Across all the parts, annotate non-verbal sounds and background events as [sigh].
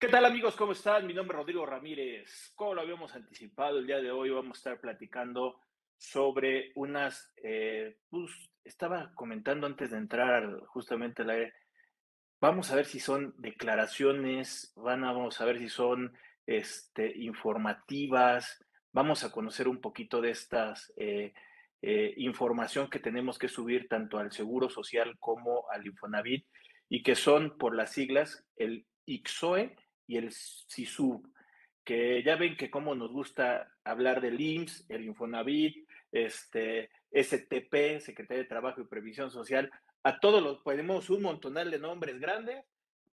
¿Qué tal amigos? ¿Cómo están? Mi nombre es Rodrigo Ramírez. Como lo habíamos anticipado, el día de hoy vamos a estar platicando sobre unas, eh, pues, estaba comentando antes de entrar justamente la... Vamos a ver si son declaraciones, van a, vamos a ver si son este, informativas, vamos a conocer un poquito de estas eh, eh, información que tenemos que subir tanto al Seguro Social como al Infonavit y que son por las siglas el IXOE y el SISU, que ya ven que como nos gusta hablar del IMSS, el Infonavit, este, STP, Secretaría de Trabajo y Previsión Social, a todos los ponemos un montonal de nombres grandes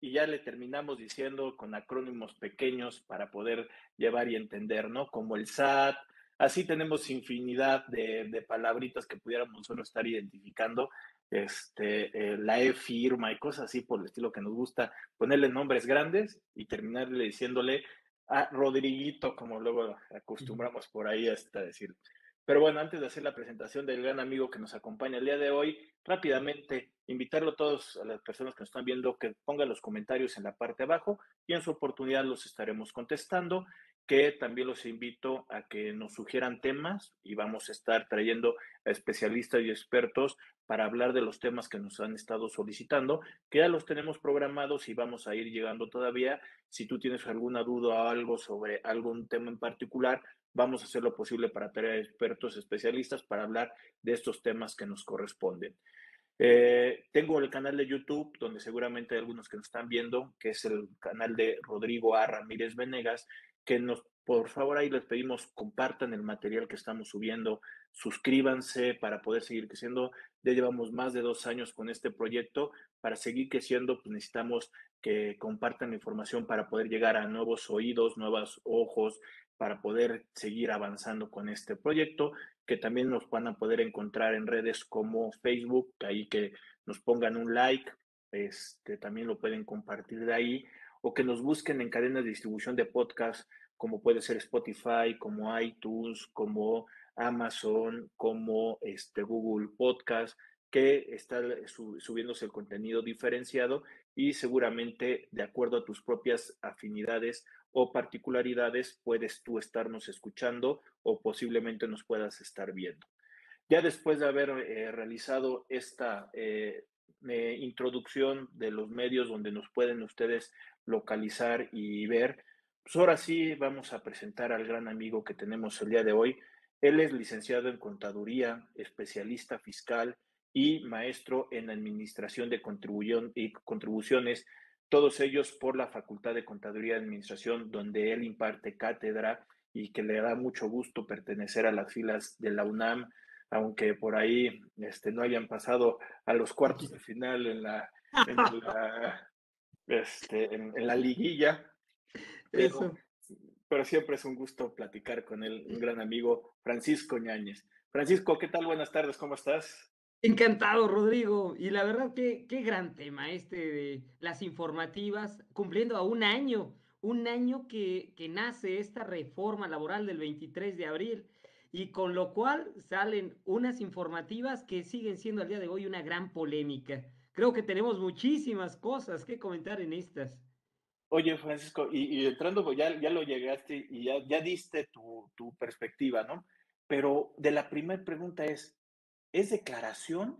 y ya le terminamos diciendo con acrónimos pequeños para poder llevar y entender, ¿no? Como el SAT, así tenemos infinidad de, de palabritas que pudiéramos solo estar identificando este, eh, la E firma y cosas así por el estilo que nos gusta ponerle nombres grandes y terminarle diciéndole a Rodriguito, como luego acostumbramos por ahí hasta decir. Pero bueno, antes de hacer la presentación del gran amigo que nos acompaña el día de hoy, rápidamente invitarlo a todos, a las personas que nos están viendo, que pongan los comentarios en la parte de abajo y en su oportunidad los estaremos contestando que también los invito a que nos sugieran temas y vamos a estar trayendo a especialistas y expertos para hablar de los temas que nos han estado solicitando, que ya los tenemos programados y vamos a ir llegando todavía. Si tú tienes alguna duda o algo sobre algún tema en particular, vamos a hacer lo posible para traer expertos especialistas para hablar de estos temas que nos corresponden. Eh, tengo el canal de YouTube, donde seguramente hay algunos que nos están viendo, que es el canal de Rodrigo A. Ramírez Venegas, que nos, por favor, ahí les pedimos, compartan el material que estamos subiendo, suscríbanse para poder seguir creciendo. Ya llevamos más de dos años con este proyecto. Para seguir creciendo, pues necesitamos que compartan la información para poder llegar a nuevos oídos, nuevos ojos, para poder seguir avanzando con este proyecto, que también nos van a poder encontrar en redes como Facebook, ahí que nos pongan un like, este, también lo pueden compartir de ahí, o que nos busquen en cadenas de distribución de podcast, como puede ser Spotify, como iTunes, como Amazon, como este, Google Podcast, que está subiéndose el contenido diferenciado y seguramente de acuerdo a tus propias afinidades o particularidades puedes tú estarnos escuchando o posiblemente nos puedas estar viendo. Ya después de haber eh, realizado esta eh, eh, introducción de los medios donde nos pueden ustedes localizar y ver. Pues ahora sí vamos a presentar al gran amigo que tenemos el día de hoy. Él es licenciado en contaduría, especialista fiscal y maestro en administración de y contribuciones, todos ellos por la Facultad de Contaduría y Administración, donde él imparte cátedra y que le da mucho gusto pertenecer a las filas de la UNAM, aunque por ahí este, no hayan pasado a los cuartos de final en la este, en, la liguilla. Pero, pero, siempre es un gusto platicar con él, un gran amigo, Francisco Ñáñez. Francisco, ¿qué tal? Buenas tardes, ¿cómo estás? Encantado, Rodrigo. Y la verdad, que qué gran tema este de las informativas, cumpliendo a un año, un año que, que nace esta reforma laboral del 23 de abril y con lo cual salen unas informativas que siguen siendo al día de hoy una gran polémica creo que tenemos muchísimas cosas que comentar en estas. Oye, Francisco, y, entrando, pues ya, ya lo llegaste y ya, ya diste tu, tu perspectiva, ¿no? Pero de la primera pregunta es, ¿es declaración?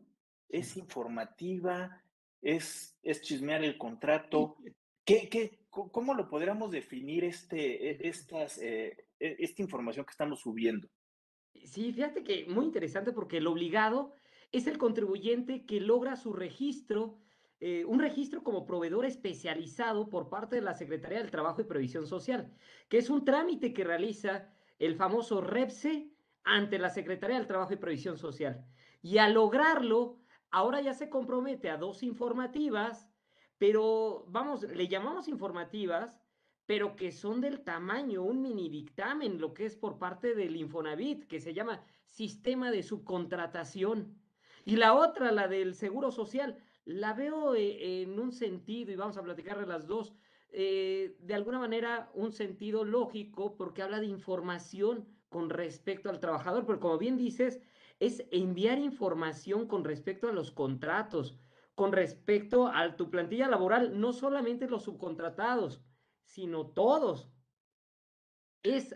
¿Es informativa? ¿Es, es chismear el contrato? ¿Qué, qué, ¿Cómo lo podríamos definir este, e, estas, eh, e, esta información que estamos subiendo? Sí, fíjate que muy interesante porque el obligado es el contribuyente que logra su registro, eh, un registro como proveedor especializado por parte de la Secretaría del Trabajo y Previsión Social, que es un trámite que realiza el famoso REPSE ante la Secretaría del Trabajo y Previsión Social. Y al lograrlo, ahora ya se compromete a dos informativas, pero vamos, le llamamos informativas, pero que son del tamaño, un mini dictamen, lo que es por parte del Infonavit, que se llama Sistema de Subcontratación. Y la otra, la del Seguro Social, la veo eh, en un sentido, y vamos a platicar de las dos, eh, de alguna manera un sentido lógico porque habla de información con respecto al trabajador, pero como bien dices, es enviar información con respecto a los contratos, con respecto a tu plantilla laboral, no solamente los subcontratados, sino todos. Es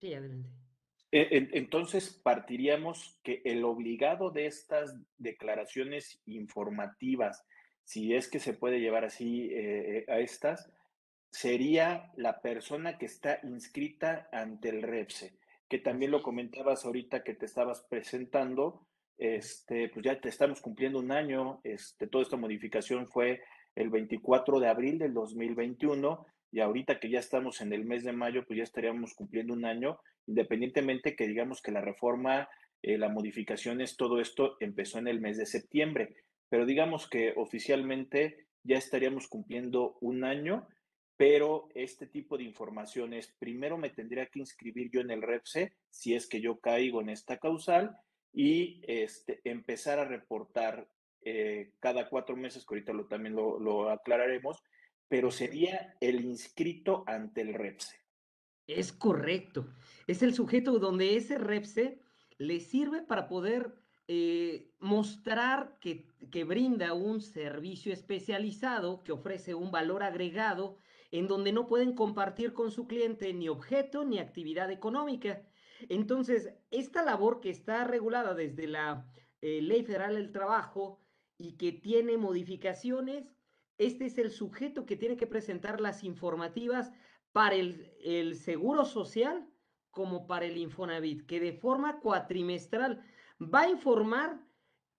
Sí, adelante. E, entonces, partiríamos que el obligado de estas declaraciones informativas, si es que se puede llevar así eh, a estas, sería la persona que está inscrita ante el REPSE, que también lo comentabas ahorita que te estabas presentando, este, pues ya te estamos cumpliendo un año, este, toda esta modificación fue el 24 de abril del 2021 y ahorita que ya estamos en el mes de mayo, pues ya estaríamos cumpliendo un año, independientemente que digamos que la reforma, eh, la modificación es todo esto empezó en el mes de septiembre, pero digamos que oficialmente ya estaríamos cumpliendo un año, pero este tipo de informaciones, primero me tendría que inscribir yo en el REPSE, si es que yo caigo en esta causal, y este, empezar a reportar eh, cada cuatro meses, que ahorita lo, también lo, lo aclararemos, pero sería el inscrito ante el REPSE. Es correcto. Es el sujeto donde ese REPSE le sirve para poder eh, mostrar que, que, brinda un servicio especializado, que ofrece un valor agregado, en donde no pueden compartir con su cliente ni objeto ni actividad económica. Entonces, esta labor que está regulada desde la eh, Ley Federal del Trabajo y que tiene modificaciones, este es el sujeto que tiene que presentar las informativas para el, Seguro Social como para el Infonavit, que de forma cuatrimestral va a informar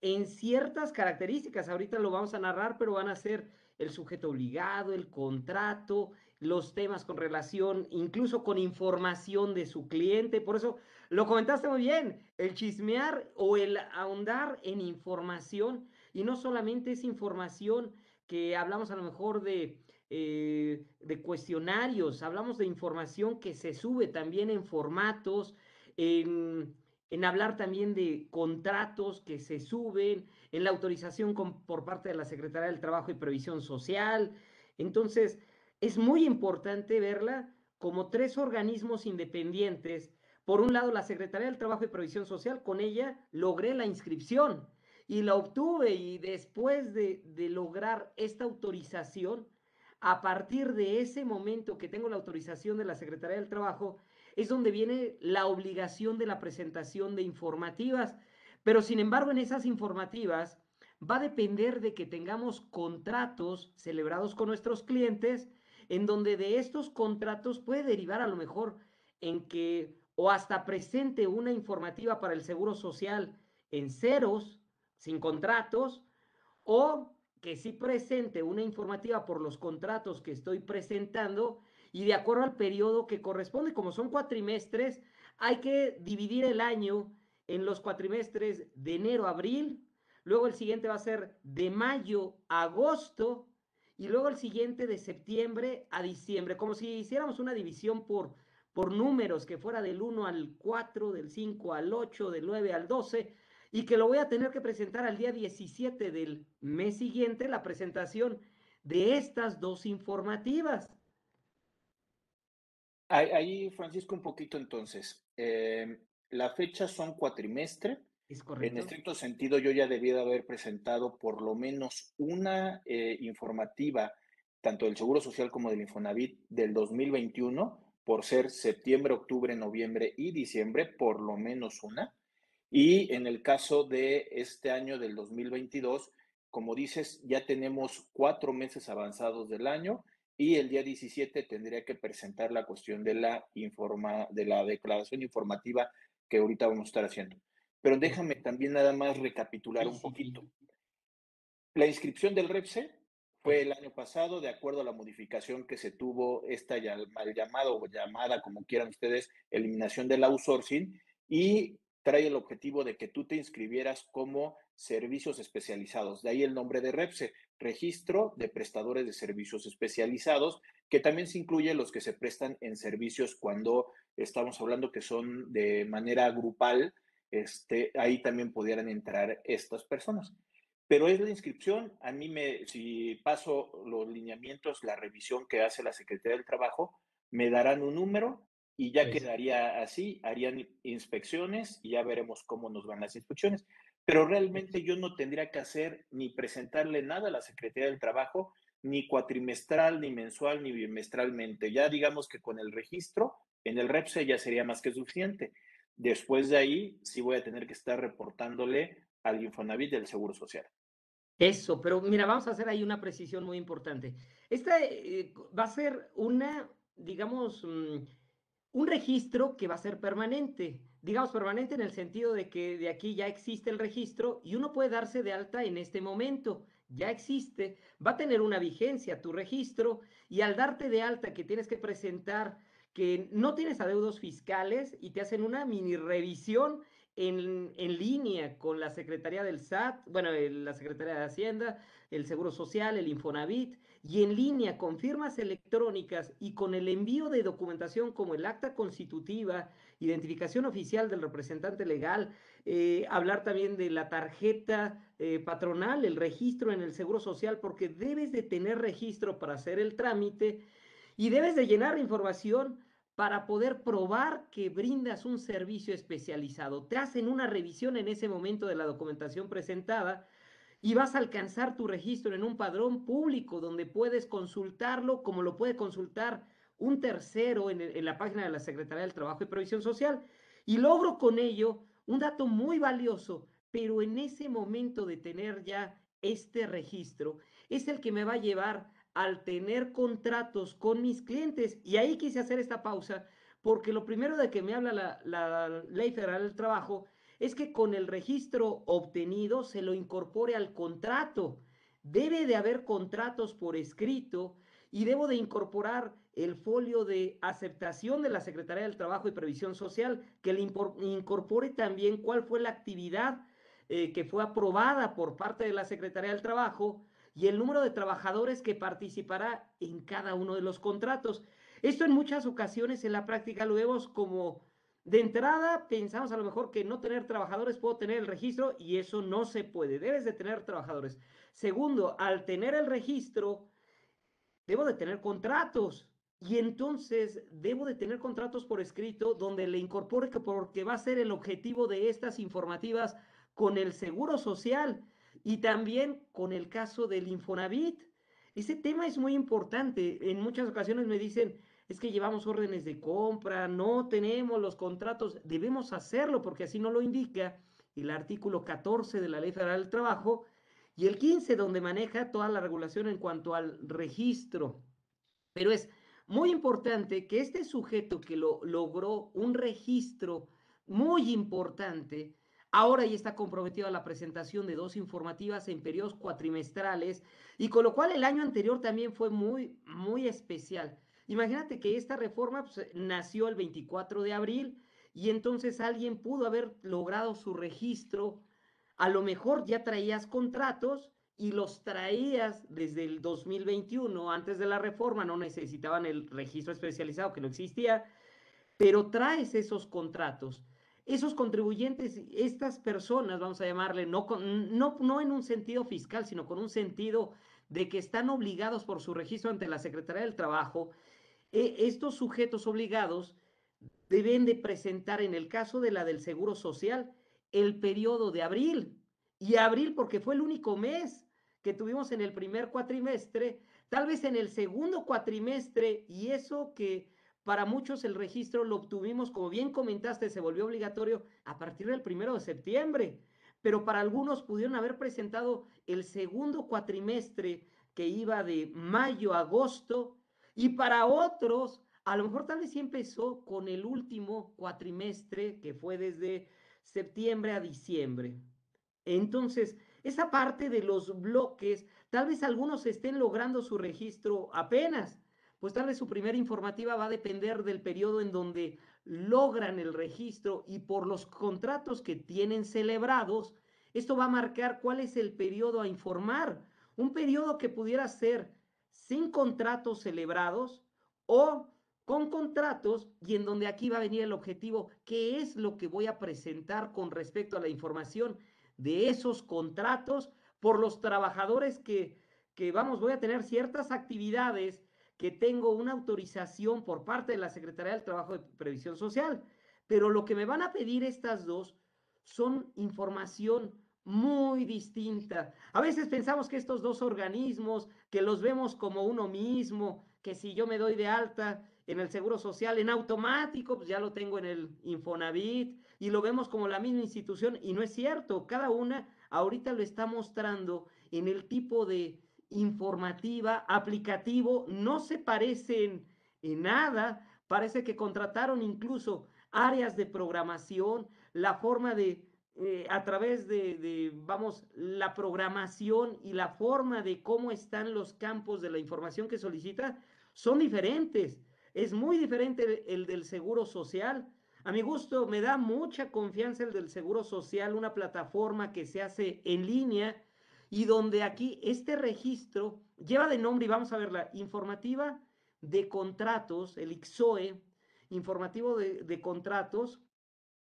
en ciertas características. Ahorita lo vamos a narrar, pero van a ser el sujeto obligado, el contrato, los temas con relación, incluso con información de su cliente. Por eso lo comentaste muy bien, el chismear o el ahondar en información. Y no solamente es información que hablamos a lo mejor de, eh, de cuestionarios, hablamos de información que se sube también en formatos, en, hablar también de contratos que se suben, en la autorización por parte de la Secretaría del Trabajo y Previsión Social. Entonces, es muy importante verla como tres organismos independientes. Por un lado, la Secretaría del Trabajo y Previsión Social, con ella logré la inscripción y la obtuve y después de, lograr esta autorización, a partir de ese momento que tengo la autorización de la Secretaría del Trabajo, es donde viene la obligación de la presentación de informativas. Pero sin embargo, en esas informativas va a depender de que tengamos contratos celebrados con nuestros clientes, en donde de estos contratos puede derivar a lo mejor en que o hasta presente una informativa para el Seguro Social en ceros, sin contratos o que sí presente una informativa por los contratos que estoy presentando y de acuerdo al periodo que corresponde, como son cuatrimestres, hay que dividir el año en los cuatrimestres de enero a abril, luego el siguiente va a ser de mayo a agosto y luego el siguiente de septiembre a diciembre, como si hiciéramos una división por, por números que fuera del 1 al 4, del 5 al 8, del 9 al 12, y que lo voy a tener que presentar al día 17 del mes siguiente, la presentación de estas dos informativas. Ahí, Francisco, un poquito entonces. Eh, la fecha son cuatrimestre. Es correcto. En estricto sentido, yo ya debía de haber presentado por lo menos una eh, informativa, tanto del Seguro Social como del Infonavit, del 2021, por ser septiembre, octubre, noviembre y diciembre, por lo menos una. Y en el caso de este año del 2022, como dices, ya tenemos cuatro meses avanzados del año y el día 17 tendría que presentar la cuestión de la, informa, de la declaración informativa que ahorita vamos a estar haciendo. Pero déjame también nada más recapitular un poquito. La inscripción del REPSE fue el año pasado, de acuerdo a la modificación que se tuvo, esta mal llamada o llamada, como quieran ustedes, eliminación del outsourcing, y trae el objetivo de que tú te inscribieras como servicios especializados. De ahí el nombre de REPSE, Registro de Prestadores de Servicios Especializados, que también se incluye los que se prestan en servicios cuando estamos hablando que son de manera grupal, este, ahí también pudieran entrar estas personas. Pero es la inscripción, a mí me, si paso los lineamientos, la revisión que hace la Secretaría del Trabajo, me darán un número y ya quedaría así, harían inspecciones y ya veremos cómo nos van las inspecciones. Pero realmente yo no tendría que hacer ni presentarle nada a la Secretaría del Trabajo, ni cuatrimestral, ni mensual, ni bimestralmente. Ya digamos que con el registro en el REPSE ya sería más que suficiente. Después de ahí, sí voy a tener que estar reportándole al Infonavit del Seguro Social. Eso, pero mira, vamos a hacer ahí una precisión muy importante. Esta eh, va a ser una, digamos, mm, un registro que va a ser permanente. Digamos permanente en el sentido de que de aquí ya existe el registro y uno puede darse de alta en este momento. Ya existe, va a tener una vigencia tu registro y al darte de alta que tienes que presentar que no tienes adeudos fiscales y te hacen una mini revisión en, en, línea con la Secretaría del SAT, bueno, la Secretaría de Hacienda, el Seguro Social, el Infonavit, y en línea con firmas electrónicas y con el envío de documentación como el acta constitutiva, identificación oficial del representante legal, eh, hablar también de la tarjeta eh, patronal, el registro en el Seguro Social, porque debes de tener registro para hacer el trámite y debes de llenar información para poder probar que brindas un servicio especializado. Te hacen una revisión en ese momento de la documentación presentada y vas a alcanzar tu registro en un padrón público donde puedes consultarlo como lo puede consultar un tercero en, la página de la Secretaría del Trabajo y Previsión Social. Y logro con ello un dato muy valioso, pero en ese momento de tener ya este registro es el que me va a llevar al tener contratos con mis clientes. Y ahí quise hacer esta pausa porque lo primero de que me habla la, la Ley Federal del Trabajo es que con el registro obtenido se lo incorpore al contrato. Debe de haber contratos por escrito y debo de incorporar el folio de aceptación de la Secretaría del Trabajo y Previsión Social, que le incorpore también cuál fue la actividad eh, que fue aprobada por parte de la Secretaría del Trabajo y el número de trabajadores que participará en cada uno de los contratos. Esto en muchas ocasiones en la práctica lo vemos como de entrada pensamos a lo mejor que no tener trabajadores puedo tener el registro y eso no se puede. Debes de tener trabajadores. Segundo, al tener el registro, debo de tener contratos. Y entonces debo de tener contratos por escrito donde le incorpore que porque va a ser el objetivo de estas informativas con el Seguro Social y también con el caso del Infonavit. Ese tema es muy importante. En muchas ocasiones me dicen, es que llevamos órdenes de compra, no tenemos los contratos, debemos hacerlo porque así no lo indica el artículo 14 de la Ley Federal del Trabajo y el 15 donde maneja toda la regulación en cuanto al registro. Pero es muy importante que este sujeto que lo logró un registro muy importante, Ahora ya está comprometida la presentación de dos informativas en periodos cuatrimestrales y con lo cual el año anterior también fue muy, muy especial. Imagínate que esta reforma pues, nació el 24 de abril y entonces alguien pudo haber logrado su registro. A lo mejor ya traías contratos y los traías desde el 2021, antes de la reforma, no necesitaban el registro especializado que no existía, pero traes esos contratos esos contribuyentes, estas personas, vamos a llamarle, no, no, no en un sentido fiscal, sino con un sentido de que están obligados por su registro ante la Secretaría del Trabajo, eh, estos sujetos obligados deben de presentar, en el caso de la del Seguro Social, el periodo de abril. Y abril porque fue el único mes que tuvimos en el primer cuatrimestre, tal vez en el segundo cuatrimestre, y eso que para muchos el registro lo obtuvimos, como bien comentaste, se volvió obligatorio a partir del primero de septiembre, pero para algunos pudieron haber presentado el segundo cuatrimestre que iba de mayo a agosto y para otros a lo mejor tal vez sí empezó con el último cuatrimestre que fue desde septiembre a diciembre. Entonces, esa parte de los bloques, tal vez algunos estén logrando su registro apenas, pues tal vez su primera informativa va a depender del periodo en donde logran el registro y por los contratos que tienen celebrados, esto va a marcar cuál es el periodo a informar. Un periodo que pudiera ser sin contratos celebrados o con contratos y en donde aquí va a venir el objetivo, qué es lo que voy a presentar con respecto a la información de esos contratos por los trabajadores que, que vamos, voy a tener ciertas actividades que tengo una autorización por parte de la Secretaría del Trabajo de Previsión Social, pero lo que me van a pedir estas dos son información muy distinta. A veces pensamos que estos dos organismos, que los vemos como uno mismo, que si yo me doy de alta en el Seguro Social en automático, pues ya lo tengo en el Infonavit y lo vemos como la misma institución y no es cierto, cada una ahorita lo está mostrando en el tipo de informativa, aplicativo, no se parecen en nada, parece que contrataron incluso áreas de programación, la forma de, eh, a través de, vamos, la programación y la forma de cómo están los campos de la información que solicita, son diferentes. Es muy diferente el, del seguro social. A mi gusto, me da mucha confianza el del seguro social, una plataforma que se hace en línea y donde aquí este registro lleva de nombre, y vamos a verla, informativa de contratos, el IXOE, informativo de contratos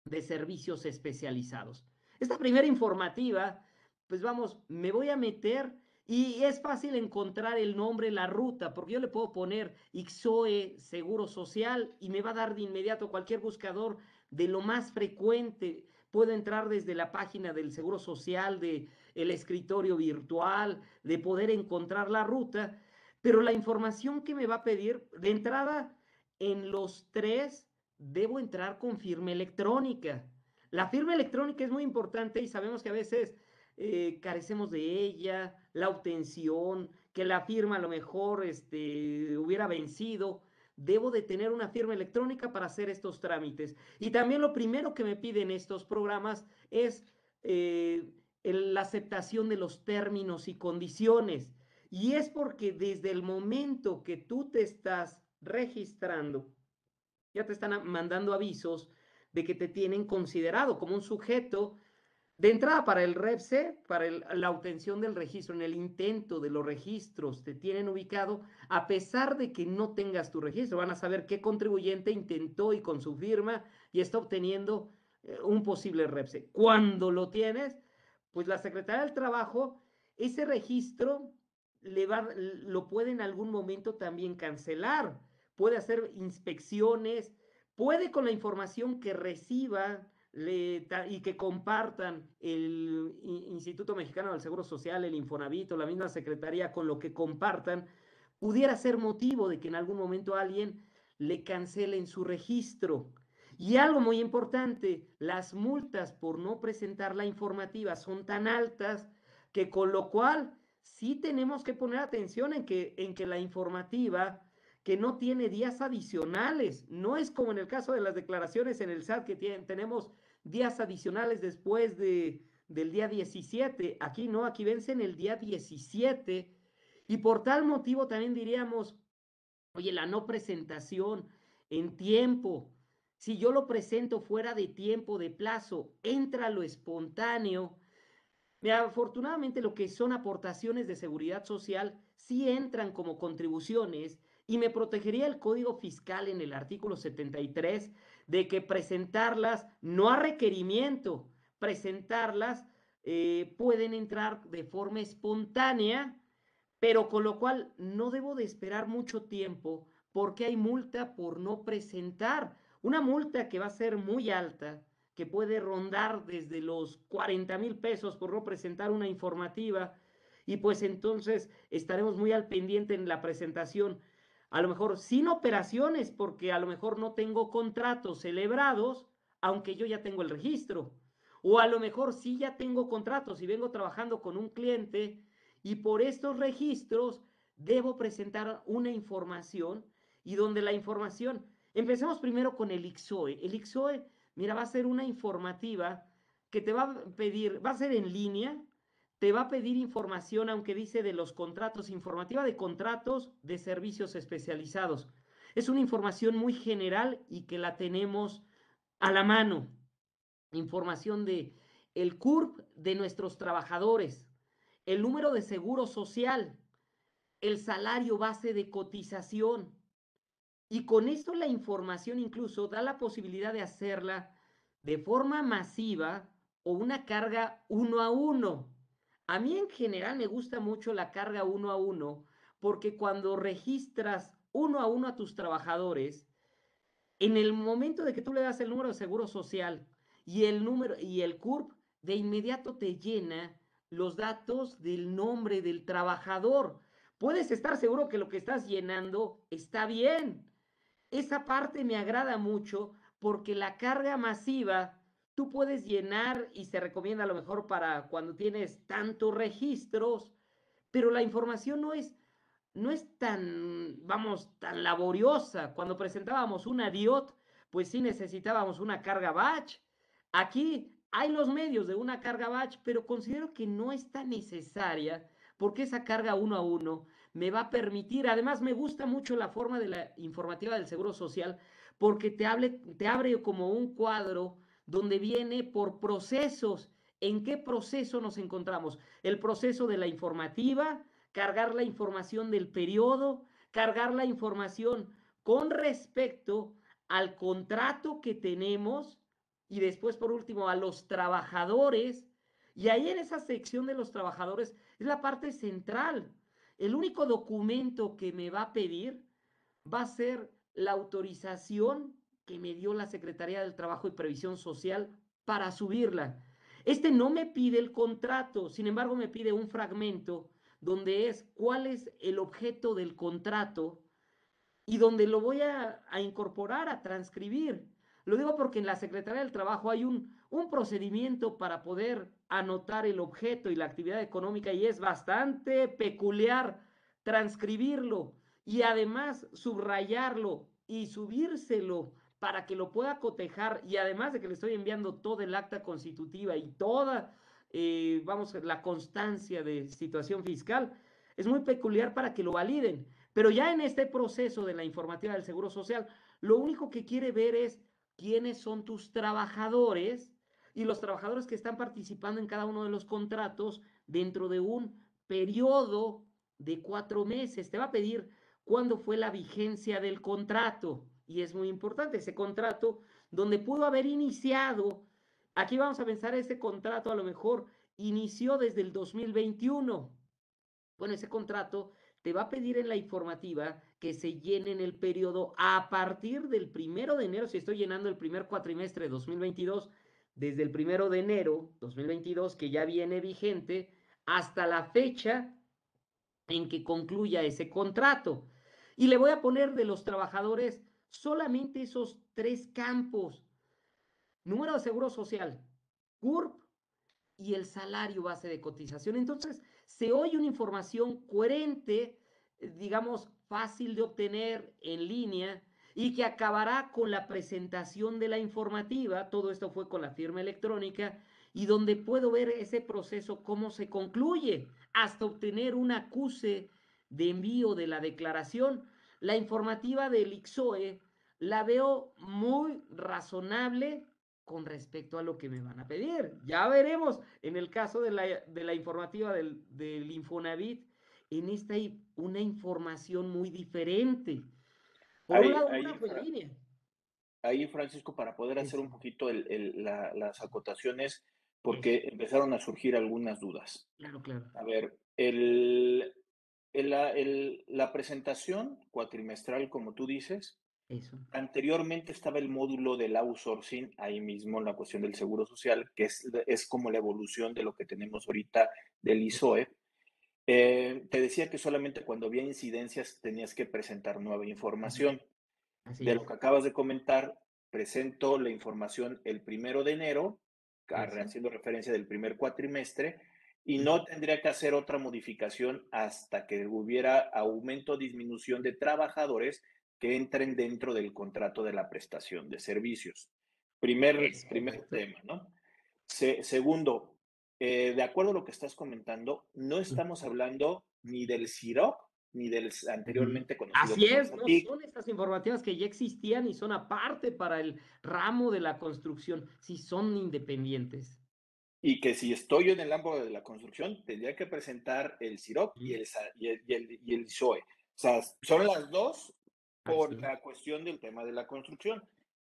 de servicios especializados. Esta primera informativa, pues vamos, me voy a meter y es fácil encontrar el nombre, la ruta, porque yo le puedo poner IXOE Seguro Social y me va a dar de inmediato cualquier buscador de lo más frecuente. Puedo entrar desde la página del Seguro Social, de el escritorio virtual, de poder encontrar la ruta, pero la información que me va a pedir, de entrada, en los tres, debo entrar con firma electrónica. La firma electrónica es muy importante y sabemos que a veces eh, carecemos de ella, la obtención, que la firma a lo mejor este, hubiera vencido. Debo de tener una firma electrónica para hacer estos trámites. Y también lo primero que me piden estos programas es eh, la aceptación de los términos y condiciones. Y es porque desde el momento que tú te estás registrando, ya te están mandando avisos de que te tienen considerado como un sujeto de entrada, para el REPSE, para la obtención del registro, en el intento de los registros, te tienen ubicado, a pesar de que no tengas tu registro, van a saber qué contribuyente intentó y con su firma y está obteniendo eh, un posible REPSE. Cuando lo tienes, pues la Secretaría del Trabajo, ese registro le va, lo puede en algún momento también cancelar, puede hacer inspecciones, puede con la información que reciba y que compartan el Instituto Mexicano del Seguro Social, el Infonavit o la misma Secretaría con lo que compartan, pudiera ser motivo de que en algún momento alguien le cancelen su registro. Y algo muy importante, las multas por no presentar la informativa son tan altas que con lo cual sí tenemos que poner atención en que, en que la informativa que no tiene días adicionales, no es como en el caso de las declaraciones en el SAT que tienen, tenemos días adicionales después de, del día 17. Aquí no, aquí vencen el día 17. Y por tal motivo también diríamos, oye, la no presentación en tiempo. Si yo lo presento fuera de tiempo, de plazo, entra lo espontáneo. Afortunadamente lo que son aportaciones de seguridad social sí entran como contribuciones y me protegería el Código Fiscal en el artículo 73 de que presentarlas no a requerimiento, presentarlas eh, pueden entrar de forma espontánea, pero con lo cual no debo de esperar mucho tiempo porque hay multa por no presentar. Una multa que va a ser muy alta, que puede rondar desde los 40 mil pesos por no presentar una informativa, y pues entonces estaremos muy al pendiente en la presentación a lo mejor sin operaciones, porque a lo mejor no tengo contratos celebrados, aunque yo ya tengo el registro. O a lo mejor sí ya tengo contratos y vengo trabajando con un cliente y por estos registros debo presentar una información y donde la información, empecemos primero con el IXOE. El IXOE, mira, va a ser una informativa que te va a pedir, va a ser en línea, te va a pedir información, aunque dice de los contratos, informativa de contratos de servicios especializados. Es una información muy general y que la tenemos a la mano. Información de el CURP de nuestros trabajadores, el número de seguro social, el salario base de cotización. Y con esto la información incluso da la posibilidad de hacerla de forma masiva o una carga uno a uno. A mí en general me gusta mucho la carga uno a uno porque cuando registras uno a uno a tus trabajadores, en el momento de que tú le das el número de seguro social y el número y el CURP, de inmediato te llena los datos del nombre del trabajador. Puedes estar seguro que lo que estás llenando está bien. Esa parte me agrada mucho porque la carga masiva tú puedes llenar y se recomienda a lo mejor para cuando tienes tantos registros, pero la información no es no es tan, vamos, tan laboriosa. Cuando presentábamos una DIOT, pues sí necesitábamos una carga batch. Aquí hay los medios de una carga batch, pero considero que no es tan necesaria porque esa carga uno a uno me va a permitir, además me gusta mucho la forma de la informativa del Seguro Social porque te, hable, te abre como un cuadro donde viene por procesos. ¿En qué proceso nos encontramos? El proceso de la informativa, cargar la información del periodo, cargar la información con respecto al contrato que tenemos y después, por último, a los trabajadores. Y ahí en esa sección de los trabajadores es la parte central. El único documento que me va a pedir va a ser la autorización que me dio la Secretaría del Trabajo y Previsión Social para subirla. Este no me pide el contrato, sin embargo me pide un fragmento donde es cuál es el objeto del contrato y donde lo voy a, incorporar, a transcribir. Lo digo porque en la Secretaría del Trabajo hay un, un procedimiento para poder anotar el objeto y la actividad económica y es bastante peculiar transcribirlo y además subrayarlo y subírselo para que lo pueda cotejar y además de que le estoy enviando todo el acta constitutiva y toda, eh, vamos, la constancia de situación fiscal, es muy peculiar para que lo validen. Pero ya en este proceso de la informativa del Seguro Social, lo único que quiere ver es quiénes son tus trabajadores y los trabajadores que están participando en cada uno de los contratos dentro de un periodo de cuatro meses. Te va a pedir cuándo fue la vigencia del contrato. Y es muy importante ese contrato donde pudo haber iniciado. Aquí vamos a pensar, ese contrato a lo mejor inició desde el 2021. Bueno, ese contrato te va a pedir en la informativa que se llene en el periodo a partir del primero de enero, si estoy llenando el primer cuatrimestre de 2022, desde el primero de enero 2022, que ya viene vigente, hasta la fecha en que concluya ese contrato. Y le voy a poner de los trabajadores solamente esos tres campos. Número de seguro social, CURP y el salario base de cotización. Entonces, se oye una información coherente, digamos, fácil de obtener en línea y que acabará con la presentación de la informativa. Todo esto fue con la firma electrónica y donde puedo ver ese proceso, cómo se concluye, hasta obtener un acuse de envío de la declaración. La informativa del IXOE la veo muy razonable con respecto a lo que me van a pedir. Ya veremos en el caso de la, de la informativa del, del, Infonavit, en esta hay una información muy diferente. Por ahí, un lado, ahí, una línea. Ahí, Francisco, para poder hacer un poquito el, el, la, las acotaciones, porque empezaron a surgir algunas dudas. Claro, claro. A ver, el, el, la presentación cuatrimestral, como tú dices, eso. Anteriormente estaba el módulo del outsourcing, ahí mismo en la cuestión del seguro social, que es, es como la evolución de lo que tenemos ahorita del ISOE. Eh, te decía que solamente cuando había incidencias tenías que presentar nueva información. Así de es. lo que acabas de comentar, presento la información el primero de enero, haciendo referencia del primer cuatrimestre, y no tendría que hacer otra modificación hasta que hubiera aumento o disminución de trabajadores que entren dentro del contrato de la prestación de servicios. Primer, primer tema, ¿no? Se- segundo, eh, de acuerdo a lo que estás comentando, no estamos hablando ni del CIROP ni del anteriormente conocido Así es, no son estas informativas que ya existían y son aparte para el ramo de la construcción, sí son independientes. Y que si estoy en el ámbito de la construcción, tendría que presentar el CIROP y el, y el, y el, y el ISOE. O sea, son las dos por Así es. la cuestión del tema de la construcción.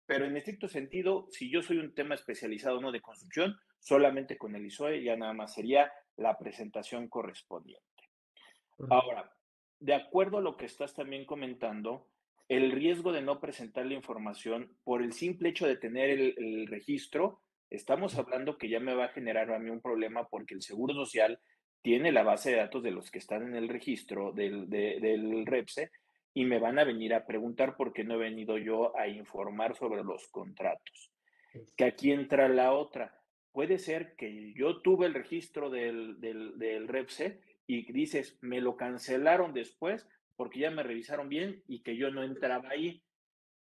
Pero en estricto sentido, si yo soy un tema especializado no de construcción, solamente con el ISOE ya nada más sería la presentación correspondiente. Ahora, de acuerdo a lo que estás también comentando, el riesgo de no presentar la información por el simple hecho de tener el, el registro Estamos hablando que ya me va a generar a mí un problema porque el Seguro Social tiene la base de datos de los que están en el registro del, del REPSE y me van a venir a preguntar por qué no he venido yo a informar sobre los contratos. Que aquí entra la otra. Puede ser que yo tuve el registro del, del, del REPSE y dices, me lo cancelaron después porque ya me revisaron bien y que yo no entraba ahí.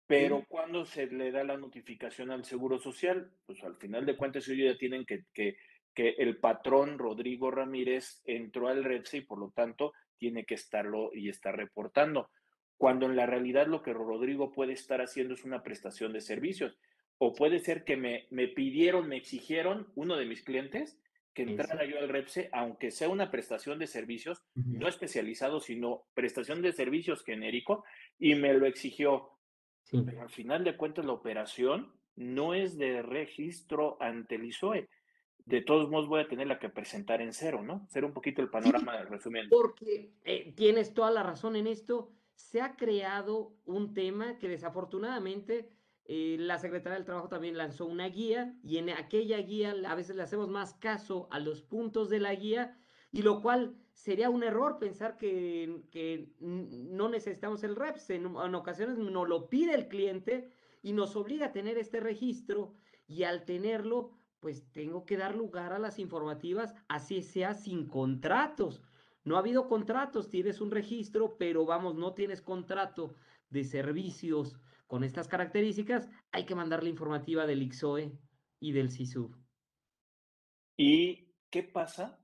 Pero cuando se le da la notificación al Seguro Social, pues al final de cuentas ellos ya tienen que, que, que el patrón Rodrigo Ramírez entró al REPSE y por lo tanto tiene que estarlo y estar reportando. Cuando en la realidad lo que Rodrigo puede estar haciendo es una prestación de servicios. O puede ser que me, me pidieron, me exigieron, uno de mis clientes, que entrara yo al REPSE, aunque sea una prestación de servicios, no especializado, sino prestación de servicios genérico, y me lo exigió. Pero al final de cuentas, la operación no es de registro ante el ISOE. De todos modos, voy a tenerla que presentar en cero, ¿no? Ser un poquito el panorama resumiendo. Porque eh, tienes toda la razón en esto. Se ha creado un tema que desafortunadamente eh, la Secretaría del Trabajo también lanzó una guía y en aquella guía a veces le hacemos más caso a los puntos de la guía y lo cual sería un error pensar que, que no necesitamos el REPS. En, en, ocasiones nos lo pide el cliente y nos obliga a tener este registro y al tenerlo, pues tengo que dar lugar a las informativas, así sea sin contratos. No ha habido contratos, tienes un registro, pero vamos, no tienes contrato de servicios con estas características, hay que mandar la informativa del IXOE y del CISUB. ¿Y qué pasa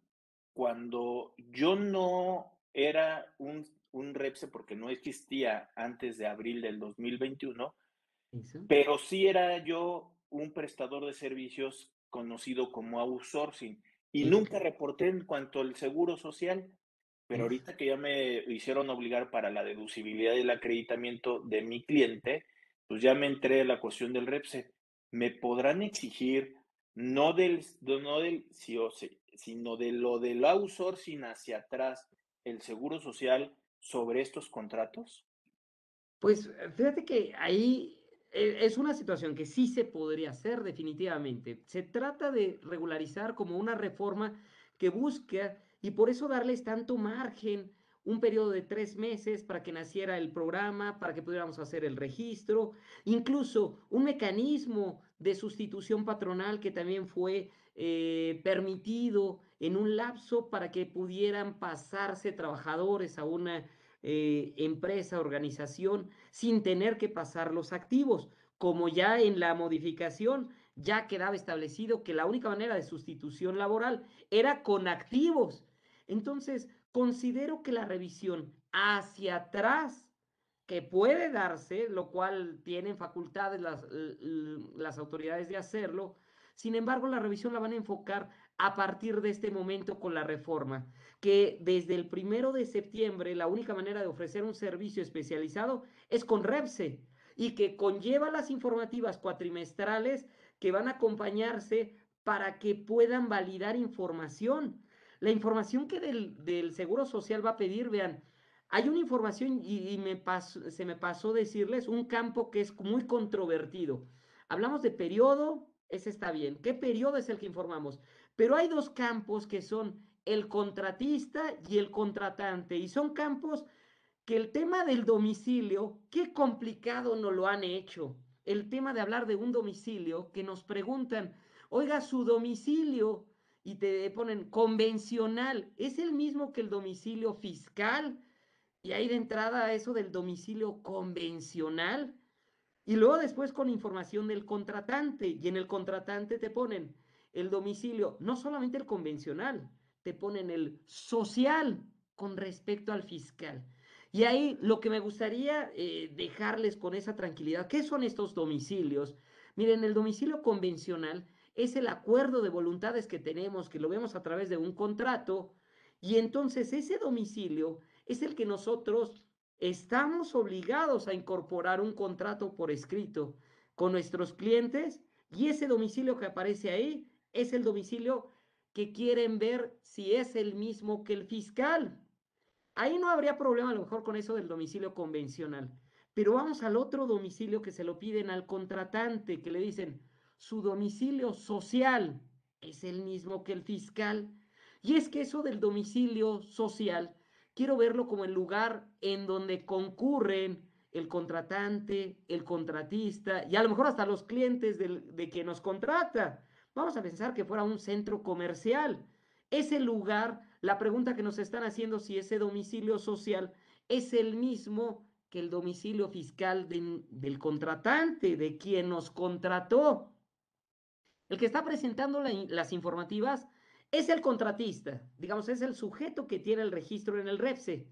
cuando yo no era un, un REPSE porque no existía antes de abril del 2021, ¿Eso? pero sí era yo un prestador de servicios conocido como outsourcing y ¿Sí? nunca reporté en cuanto al seguro social. Pero ahorita que ya me hicieron obligar para la deducibilidad y el acreditamiento de mi cliente, pues ya me entré a la cuestión del REPSE. ¿Me podrán exigir no del, no del sí o sí, sino de lo del outsourcing hacia atrás, el seguro social sobre estos contratos? Pues fíjate que ahí es una situación que sí se podría hacer definitivamente. Se trata de regularizar como una reforma que busca y por eso darles tanto margen, un periodo de tres meses para que naciera el programa, para que pudiéramos hacer el registro, incluso un mecanismo de sustitución patronal que también fue eh, permitido en un lapso para que pudieran pasarse trabajadores a una eh, empresa, organización, sin tener que pasar los activos, como ya en la modificación ya quedaba establecido que la única manera de sustitución laboral era con activos. Entonces, considero que la revisión hacia atrás que puede darse, lo cual tienen facultades las, las autoridades de hacerlo, sin embargo, la revisión la van a enfocar a partir de este momento con la reforma, que desde el primero de septiembre la única manera de ofrecer un servicio especializado es con REPSE y que conlleva las informativas cuatrimestrales que van a acompañarse para que puedan validar información. La información que del, del Seguro Social va a pedir, vean, hay una información y, me se me pasó decirles un campo que es muy controvertido. Hablamos de periodo, ese está bien. ¿Qué periodo es el que informamos? Pero hay dos campos que son el contratista y el contratante. Y son campos que el tema del domicilio, qué complicado nos lo han hecho. El tema de hablar de un domicilio, que nos preguntan, oiga, su domicilio, y te ponen convencional, ¿es el mismo que el domicilio fiscal? Y ahí de entrada eso del domicilio convencional. Y luego después con información del contratante. Y en el contratante te ponen el domicilio, no solamente el convencional, te ponen el social con respecto al fiscal. Y ahí lo que me gustaría eh, dejarles con esa tranquilidad, ¿qué son estos domicilios? Miren, el domicilio convencional es el acuerdo de voluntades que tenemos, que lo vemos a través de un contrato, y entonces ese domicilio es el que nosotros estamos obligados a incorporar un contrato por escrito con nuestros clientes y ese domicilio que aparece ahí es el domicilio que quieren ver si es el mismo que el fiscal. Ahí no habría problema a lo mejor con eso del domicilio convencional. Pero vamos al otro domicilio que se lo piden al contratante, que le dicen, su domicilio social es el mismo que el fiscal. Y es que eso del domicilio social, quiero verlo como el lugar en donde concurren el contratante, el contratista y a lo mejor hasta los clientes de, de quien nos contrata. Vamos a pensar que fuera un centro comercial. Ese lugar, la pregunta que nos están haciendo si ese domicilio social es el mismo que el domicilio fiscal del contratante, de quien nos contrató. El que está presentando las informativas es el contratista, digamos, es el sujeto que tiene el registro en el REPSE.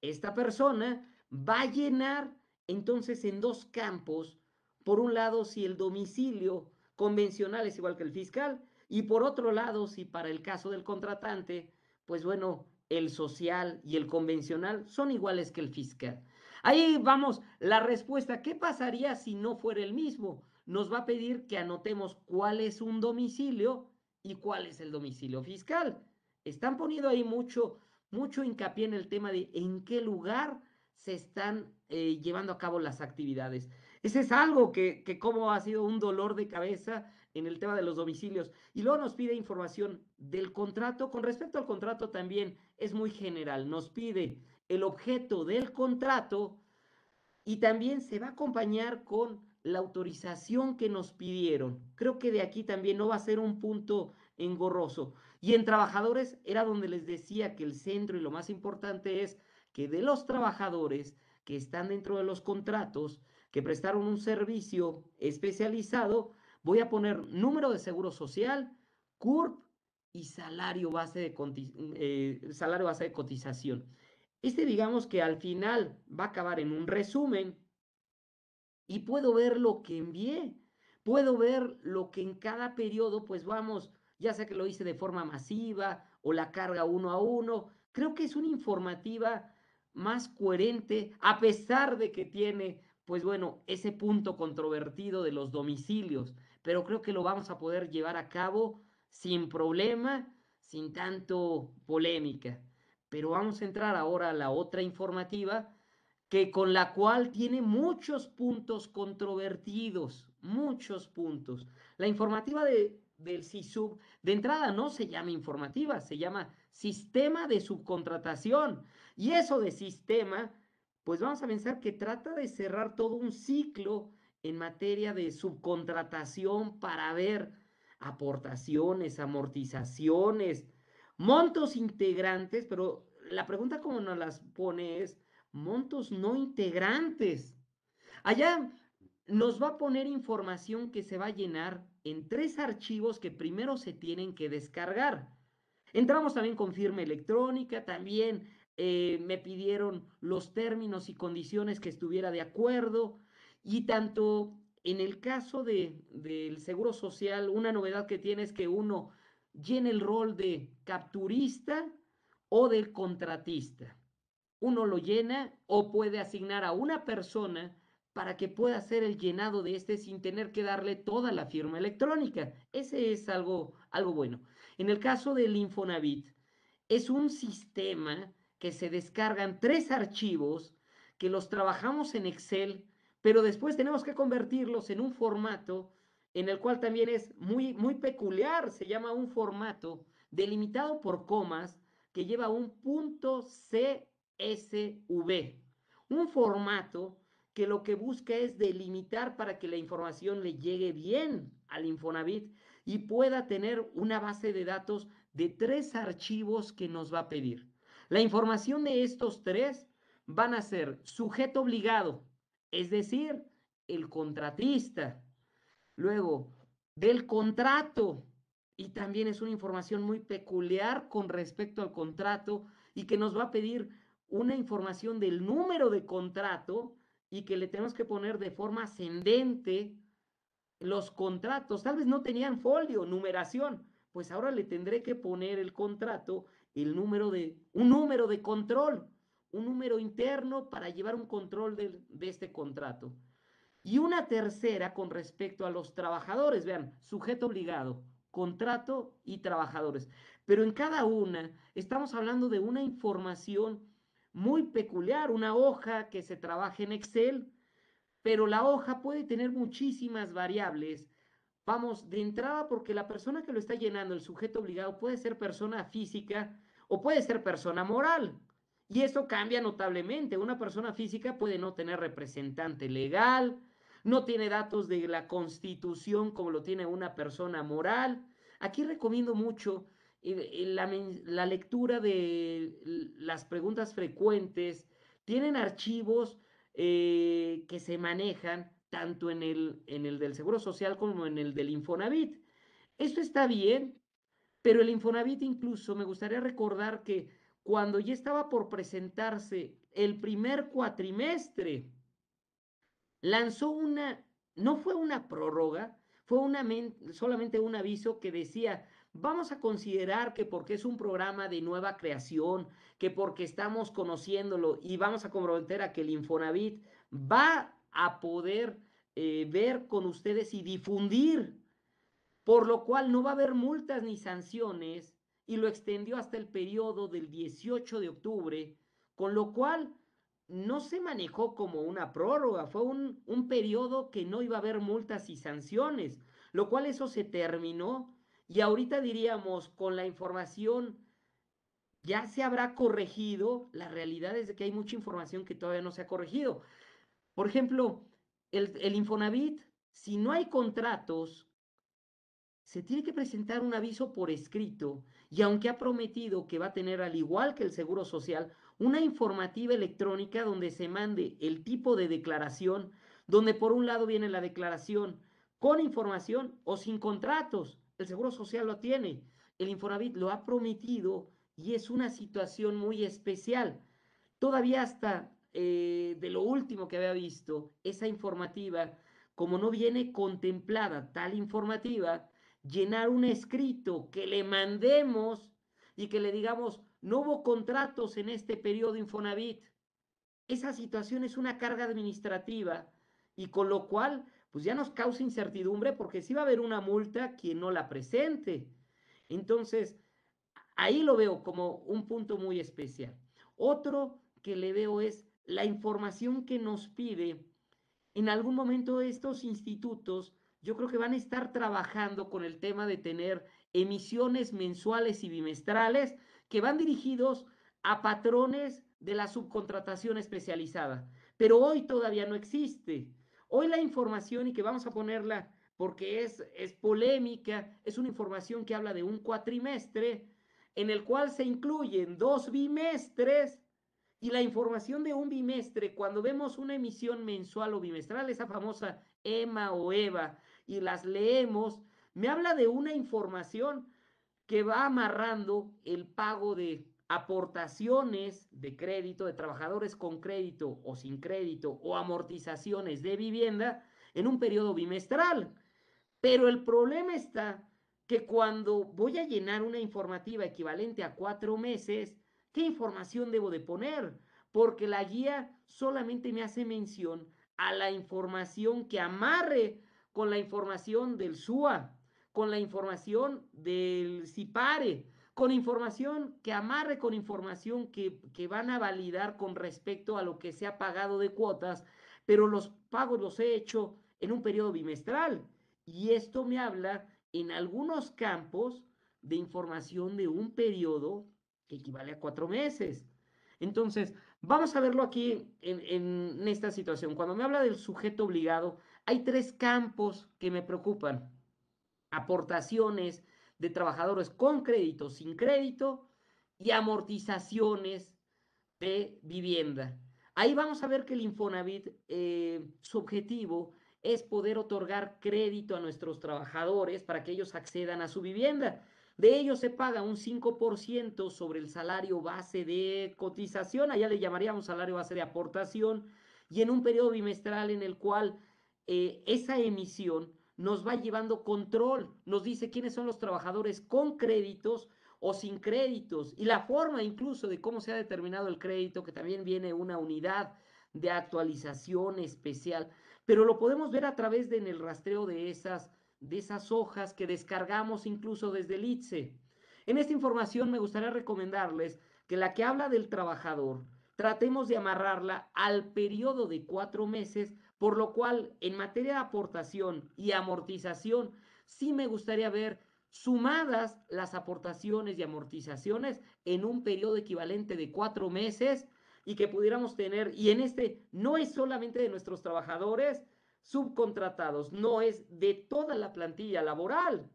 Esta persona va a llenar entonces en dos campos, por un lado, si el domicilio convencional es igual que el fiscal, y por otro lado, si para el caso del contratante, pues bueno, el social y el convencional son iguales que el fiscal. Ahí vamos, la respuesta, ¿qué pasaría si no fuera el mismo? Nos va a pedir que anotemos cuál es un domicilio y cuál es el domicilio fiscal. Están poniendo ahí mucho, mucho hincapié en el tema de en qué lugar se están eh, llevando a cabo las actividades. Ese es algo que, que como ha sido un dolor de cabeza en el tema de los domicilios. Y luego nos pide información del contrato. Con respecto al contrato también es muy general. Nos pide el objeto del contrato y también se va a acompañar con la autorización que nos pidieron. Creo que de aquí también no va a ser un punto engorroso. Y en trabajadores era donde les decía que el centro y lo más importante es que de los trabajadores que están dentro de los contratos, que prestaron un servicio especializado, voy a poner número de seguro social, CURP y salario base de, eh, salario base de cotización. Este digamos que al final va a acabar en un resumen y puedo ver lo que envié. Puedo ver lo que en cada periodo, pues vamos, ya sea que lo hice de forma masiva o la carga uno a uno. Creo que es una informativa más coherente, a pesar de que tiene, pues bueno, ese punto controvertido de los domicilios, pero creo que lo vamos a poder llevar a cabo sin problema, sin tanto polémica. Pero vamos a entrar ahora a la otra informativa, que con la cual tiene muchos puntos controvertidos, muchos puntos. La informativa de, del CISUB, de entrada no se llama informativa, se llama sistema de subcontratación. Y eso de sistema, pues vamos a pensar que trata de cerrar todo un ciclo en materia de subcontratación para ver aportaciones, amortizaciones, montos integrantes, pero la pregunta como nos las pone es montos no integrantes. Allá nos va a poner información que se va a llenar en tres archivos que primero se tienen que descargar. Entramos también con firma electrónica, también eh, me pidieron los términos y condiciones que estuviera de acuerdo y tanto en el caso de, del Seguro Social, una novedad que tiene es que uno llene el rol de capturista o de contratista. Uno lo llena o puede asignar a una persona para que pueda hacer el llenado de este sin tener que darle toda la firma electrónica. Ese es algo, algo bueno. En el caso del Infonavit, es un sistema que se descargan tres archivos que los trabajamos en Excel, pero después tenemos que convertirlos en un formato en el cual también es muy, muy peculiar, se llama un formato delimitado por comas que lleva un punto CSV, un formato que lo que busca es delimitar para que la información le llegue bien al Infonavit y pueda tener una base de datos de tres archivos que nos va a pedir. La información de estos tres van a ser sujeto obligado, es decir, el contratista. Luego, del contrato, y también es una información muy peculiar con respecto al contrato y que nos va a pedir una información del número de contrato y que le tenemos que poner de forma ascendente los contratos. Tal vez no tenían folio, numeración, pues ahora le tendré que poner el contrato el número de, un número de control, un número interno para llevar un control de, de este contrato. Y una tercera con respecto a los trabajadores, vean, sujeto obligado, contrato y trabajadores. Pero en cada una estamos hablando de una información muy peculiar, una hoja que se trabaja en Excel, pero la hoja puede tener muchísimas variables Vamos, de entrada, porque la persona que lo está llenando, el sujeto obligado, puede ser persona física o puede ser persona moral. Y eso cambia notablemente. Una persona física puede no tener representante legal, no tiene datos de la constitución como lo tiene una persona moral. Aquí recomiendo mucho eh, la, lectura de las preguntas frecuentes. Tienen archivos eh, que se manejan tanto en el, en el del Seguro Social como en el del Infonavit. Esto está bien, pero el Infonavit incluso me gustaría recordar que cuando ya estaba por presentarse el primer cuatrimestre, lanzó una, no fue una prórroga, fue una, solamente un aviso que decía, vamos a considerar que porque es un programa de nueva creación, que porque estamos conociéndolo y vamos a comprometer a que el Infonavit va a poder eh, ver con ustedes y difundir, por lo cual no va a haber multas ni sanciones y lo extendió hasta el periodo del 18 de octubre, con lo cual no se manejó como una prórroga, fue un, un periodo que no iba a haber multas y sanciones, lo cual eso se terminó y ahorita diríamos con la información ya se habrá corregido, la realidad es que hay mucha información que todavía no se ha corregido. Por ejemplo, el, el Infonavit, si no hay contratos, se tiene que presentar un aviso por escrito y aunque ha prometido que va a tener, al igual que el Seguro Social, una informativa electrónica donde se mande el tipo de declaración, donde por un lado viene la declaración con información o sin contratos. El Seguro Social lo tiene, el Infonavit lo ha prometido y es una situación muy especial. Todavía hasta eh, de lo último que había visto, esa informativa, como no viene contemplada tal informativa, llenar un escrito que le mandemos y que le digamos, no hubo contratos en este periodo Infonavit. Esa situación es una carga administrativa y con lo cual, pues ya nos causa incertidumbre porque si va a haber una multa quien no la presente. Entonces, ahí lo veo como un punto muy especial. Otro que le veo es la información que nos pide. En algún momento estos institutos, yo creo que van a estar trabajando con el tema de tener emisiones mensuales y bimestrales que van dirigidos a patrones de la subcontratación especializada. Pero hoy todavía no existe. Hoy la información, y que vamos a ponerla porque es, es polémica, es una información que habla de un cuatrimestre en el cual se incluyen dos bimestres y la información de un bimestre, cuando vemos una emisión mensual o bimestral, esa famosa EMA o EVA, y las leemos, me habla de una información que va amarrando el pago de aportaciones de crédito de trabajadores con crédito o sin crédito o amortizaciones de vivienda en un periodo bimestral. Pero el problema está que cuando voy a llenar una informativa equivalente a cuatro meses, ¿Qué información debo de poner? Porque la guía solamente me hace mención a la información que amarre con la información del SUA, con la información del CIPARE, con información que amarre con información que, que van a validar con respecto a lo que se ha pagado de cuotas, pero los pagos los he hecho en un periodo bimestral. Y esto me habla en algunos campos de información de un periodo que equivale a cuatro meses. Entonces, vamos a verlo aquí en, esta situación. Cuando me habla del sujeto obligado, hay tres campos que me preocupan. Aportaciones de trabajadores con crédito, sin crédito y amortizaciones de vivienda. Ahí vamos a ver que el Infonavit, eh, su objetivo es poder otorgar crédito a nuestros trabajadores para que ellos accedan a su vivienda. De ellos se paga un 5% sobre el salario base de cotización, allá le llamaríamos salario base de aportación, y en un periodo bimestral en el cual eh, esa emisión nos va llevando control, nos dice quiénes son los trabajadores con créditos o sin créditos, y la forma incluso de cómo se ha determinado el crédito, que también viene una unidad de actualización especial, pero lo podemos ver a través de en el rastreo de esas de esas hojas que descargamos incluso desde el ITSE. En esta información me gustaría recomendarles que la que habla del trabajador, tratemos de amarrarla al periodo de cuatro meses, por lo cual en materia de aportación y amortización sí me gustaría ver sumadas las aportaciones y amortizaciones en un periodo equivalente de cuatro meses y que pudiéramos tener, y en este no es solamente de nuestros trabajadores subcontratados, no es de toda la plantilla laboral.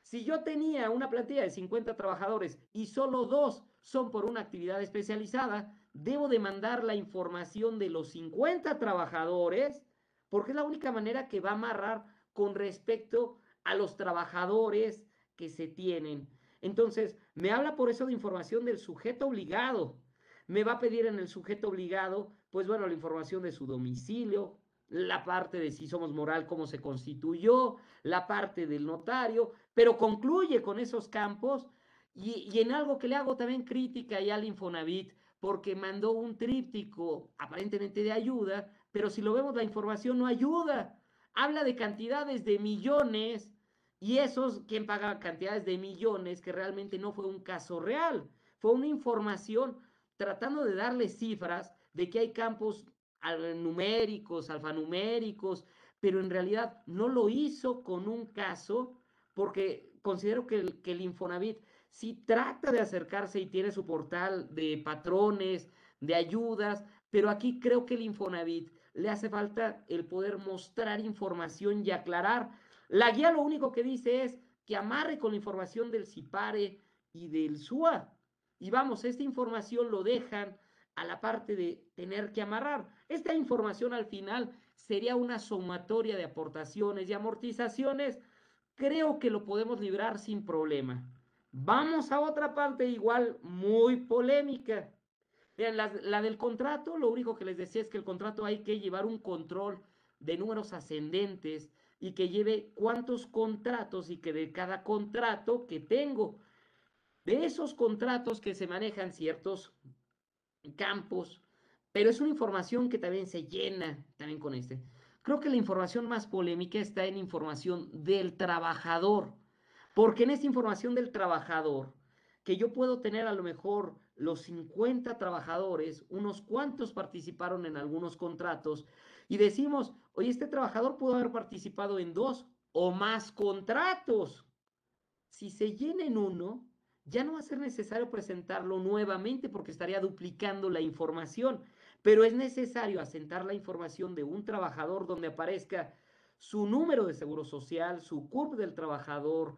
Si yo tenía una plantilla de 50 trabajadores y solo dos son por una actividad especializada, debo de mandar la información de los 50 trabajadores, porque es la única manera que va a amarrar con respecto a los trabajadores que se tienen. Entonces, me habla por eso de información del sujeto obligado. Me va a pedir en el sujeto obligado, pues bueno, la información de su domicilio, la parte de si somos moral, cómo se constituyó, la parte del notario, pero concluye con esos campos y, y en algo que le hago también crítica ya al Infonavit, porque mandó un tríptico aparentemente de ayuda, pero si lo vemos la información no ayuda. Habla de cantidades de millones y esos, quien paga cantidades de millones, que realmente no fue un caso real, fue una información tratando de darle cifras de que hay campos numéricos, alfanuméricos, pero en realidad no lo hizo con un caso porque considero que el, que el Infonavit si trata de acercarse y tiene su portal de patrones, de ayudas, pero aquí creo que el Infonavit le hace falta el poder mostrar información y aclarar la guía lo único que dice es que amarre con la información del CIPARE y del SUA. Y vamos, esta información lo dejan a la parte de tener que amarrar. Esta información al final sería una sumatoria de aportaciones y amortizaciones. Creo que lo podemos librar sin problema. Vamos a otra parte igual muy polémica. la, la del contrato, lo único que les decía es que el contrato hay que llevar un control de números ascendentes y que lleve cuántos contratos y que de cada contrato que tengo, de esos contratos que se manejan ciertos campos, pero es una información que también se llena también con este. Creo que la información más polémica está en información del trabajador, porque en esta información del trabajador, que yo puedo tener a lo mejor los 50 trabajadores, unos cuantos participaron en algunos contratos, y decimos, oye, este trabajador pudo haber participado en dos o más contratos. Si se llena en uno, ya no va a ser necesario presentarlo nuevamente porque estaría duplicando la información, pero es necesario asentar la información de un trabajador donde aparezca su número de seguro social, su CURP del trabajador,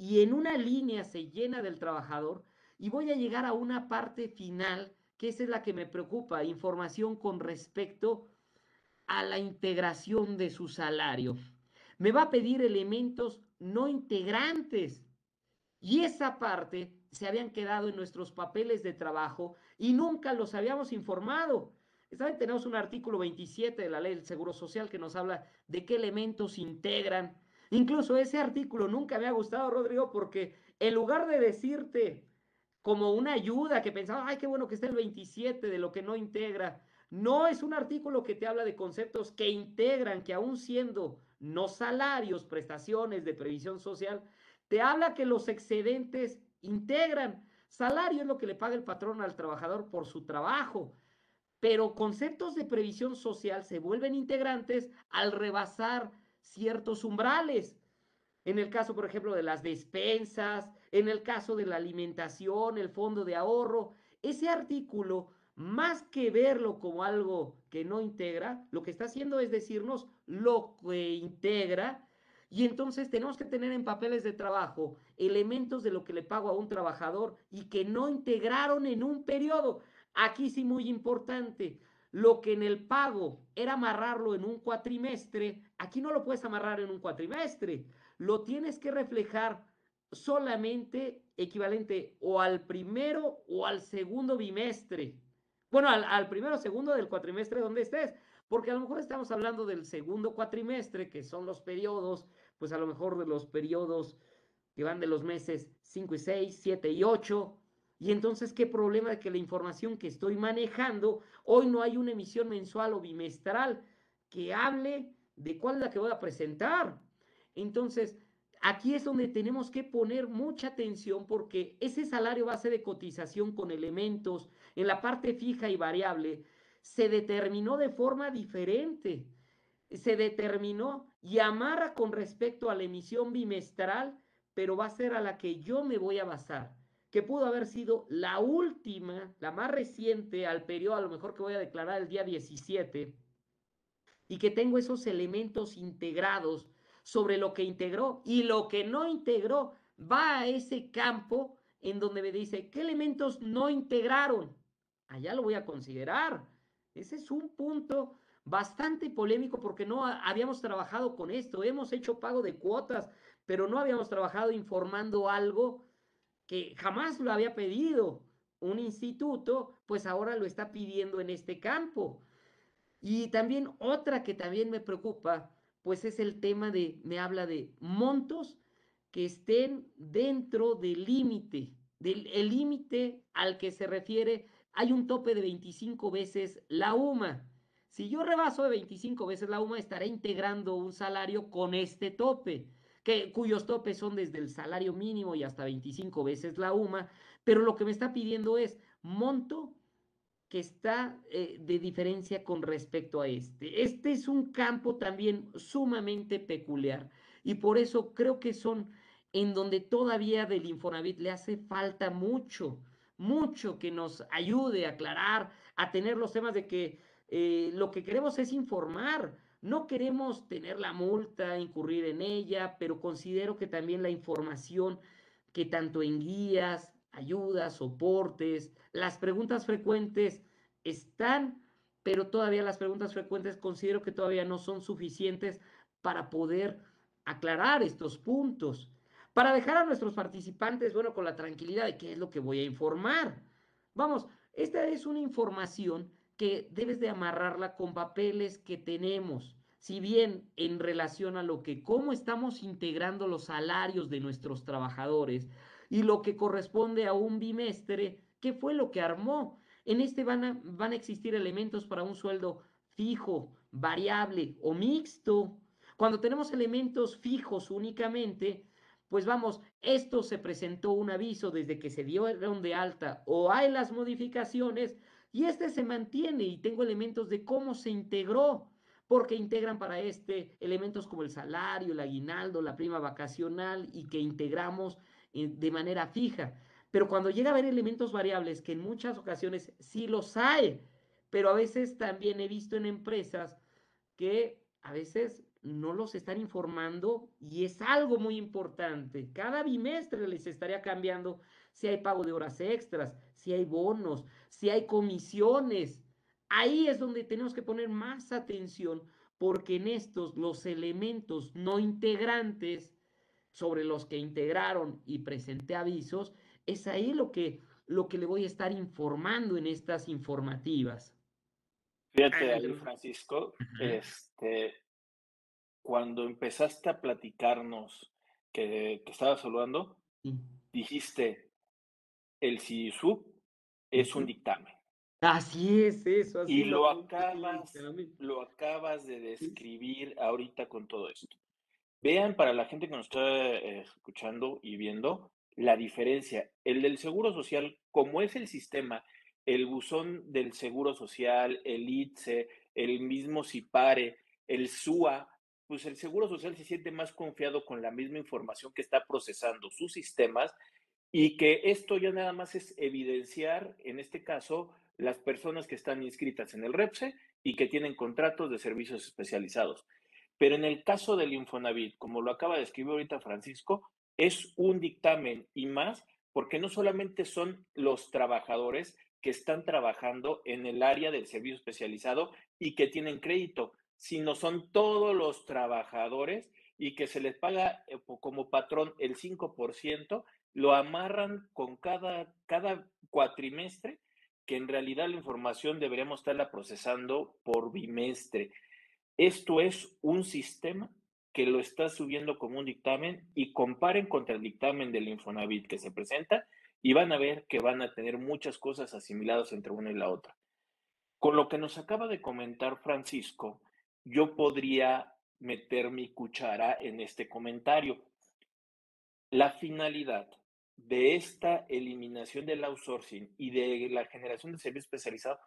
y en una línea se llena del trabajador, y voy a llegar a una parte final, que esa es la que me preocupa, información con respecto a la integración de su salario. Me va a pedir elementos no integrantes. Y esa parte se habían quedado en nuestros papeles de trabajo y nunca los habíamos informado. ¿Saben? Tenemos un artículo 27 de la ley del Seguro Social que nos habla de qué elementos integran. Incluso ese artículo nunca me ha gustado, Rodrigo, porque en lugar de decirte como una ayuda que pensaba, ay, qué bueno que está el 27 de lo que no integra, no es un artículo que te habla de conceptos que integran, que aún siendo no salarios, prestaciones de previsión social, te habla que los excedentes integran. Salario es lo que le paga el patrón al trabajador por su trabajo, pero conceptos de previsión social se vuelven integrantes al rebasar ciertos umbrales. En el caso, por ejemplo, de las despensas, en el caso de la alimentación, el fondo de ahorro, ese artículo más que verlo como algo que no integra, lo que está haciendo es decirnos lo que integra y entonces tenemos que tener en papeles de trabajo elementos de lo que le pago a un trabajador y que no integraron en un periodo. Aquí sí muy importante, lo que en el pago era amarrarlo en un cuatrimestre, aquí no lo puedes amarrar en un cuatrimestre, lo tienes que reflejar solamente equivalente o al primero o al segundo bimestre. Bueno, al, primero o segundo del cuatrimestre donde estés, porque a lo mejor estamos hablando del segundo cuatrimestre, que son los periodos, pues a lo mejor de los periodos que van de los meses 5 y 6, 7 y 8. Y entonces, ¿qué problema de que la información que estoy manejando, hoy no hay una emisión mensual o bimestral que hable de cuál es la que voy a presentar? Entonces, aquí es donde tenemos que poner mucha atención porque ese salario base de cotización con elementos en la parte fija y variable se determinó de forma diferente. se determinó y amarra con respecto a la emisión bimestral, pero va a ser a la que yo me voy a basar, que pudo haber sido la última, la más reciente al periodo, a lo mejor que voy a declarar el día 17, y que tengo esos elementos integrados sobre lo que integró y lo que no integró, va a ese campo en donde me dice, ¿qué elementos no integraron? Allá lo voy a considerar. Ese es un punto bastante polémico porque no habíamos trabajado con esto, hemos hecho pago de cuotas, pero no habíamos trabajado informando algo que jamás lo había pedido un instituto, pues ahora lo está pidiendo en este campo. Y también otra que también me preocupa, pues es el tema de, me habla de montos que estén dentro del límite, del límite al que se refiere, hay un tope de 25 veces la UMA. Si yo rebaso de 25 veces la UMA, estaré integrando un salario con este tope, cuyos topes son desde el salario mínimo y hasta 25 veces la UMA, pero lo que me está pidiendo es monto que está eh, de diferencia con respecto a este. Este es un campo también sumamente peculiar y por eso creo que son en donde todavía del Infonavit le hace falta mucho, mucho que nos ayude a aclarar, a tener los temas de que eh, lo que queremos es informar. No queremos tener la multa, incurrir en ella, pero considero que también la información que tanto en guías, ayudas, soportes, las preguntas frecuentes están, pero todavía las preguntas frecuentes considero que todavía no son suficientes para poder aclarar estos puntos, para dejar a nuestros participantes, bueno, con la tranquilidad de qué es lo que voy a informar. Vamos, esta es una información que debes de amarrarla con papeles que tenemos. Si bien en relación a lo que, cómo estamos integrando los salarios de nuestros trabajadores y lo que corresponde a un bimestre, ¿qué fue lo que armó? En este van a, van a existir elementos para un sueldo fijo, variable o mixto. Cuando tenemos elementos fijos únicamente, pues vamos, esto se presentó un aviso desde que se dio de alta o hay las modificaciones y este se mantiene y tengo elementos de cómo se integró, porque integran para este elementos como el salario, el aguinaldo, la prima vacacional y que integramos eh, de manera fija. Pero cuando llega a haber elementos variables, que en muchas ocasiones sí los hay, pero a veces también he visto en empresas que a veces no los están informando y es algo muy importante. Cada bimestre les estaría cambiando si hay pago de horas extras, si hay bonos, si hay comisiones. Ahí es donde tenemos que poner más atención porque en estos los elementos no integrantes sobre los que integraron y presenté avisos, es ahí lo que, lo que le voy a estar informando en estas informativas. Fíjate ahí, Francisco, este, cuando empezaste a platicarnos que, que estabas saludando, dijiste, el CISUB es un dictamen. Así es eso. y lo, acabas, lo acabas de describir ahorita con todo esto. Vean, para la gente que nos está eh, escuchando y viendo, la diferencia. El del Seguro Social, como es el sistema, el buzón del Seguro Social, el ITSE, el mismo CIPARE, el SUA, pues el Seguro Social se siente más confiado con la misma información que está procesando sus sistemas y que esto ya nada más es evidenciar, en este caso, las personas que están inscritas en el REPSE y que tienen contratos de servicios especializados. Pero en el caso del Infonavit, como lo acaba de escribir ahorita Francisco, es un dictamen y más porque no solamente son los trabajadores que están trabajando en el área del servicio especializado y que tienen crédito, sino son todos los trabajadores y que se les paga eh, como patrón el 5%, lo amarran con cada, cada cuatrimestre, que en realidad la información deberíamos estarla procesando por bimestre. Esto es un sistema que lo está subiendo como un dictamen y comparen contra el dictamen del Infonavit que se presenta y van a ver que van a tener muchas cosas asimiladas entre una y la otra. Con lo que nos acaba de comentar Francisco, yo podría meter mi cuchara en este comentario. La finalidad de esta eliminación del outsourcing y de la generación de servicio especializado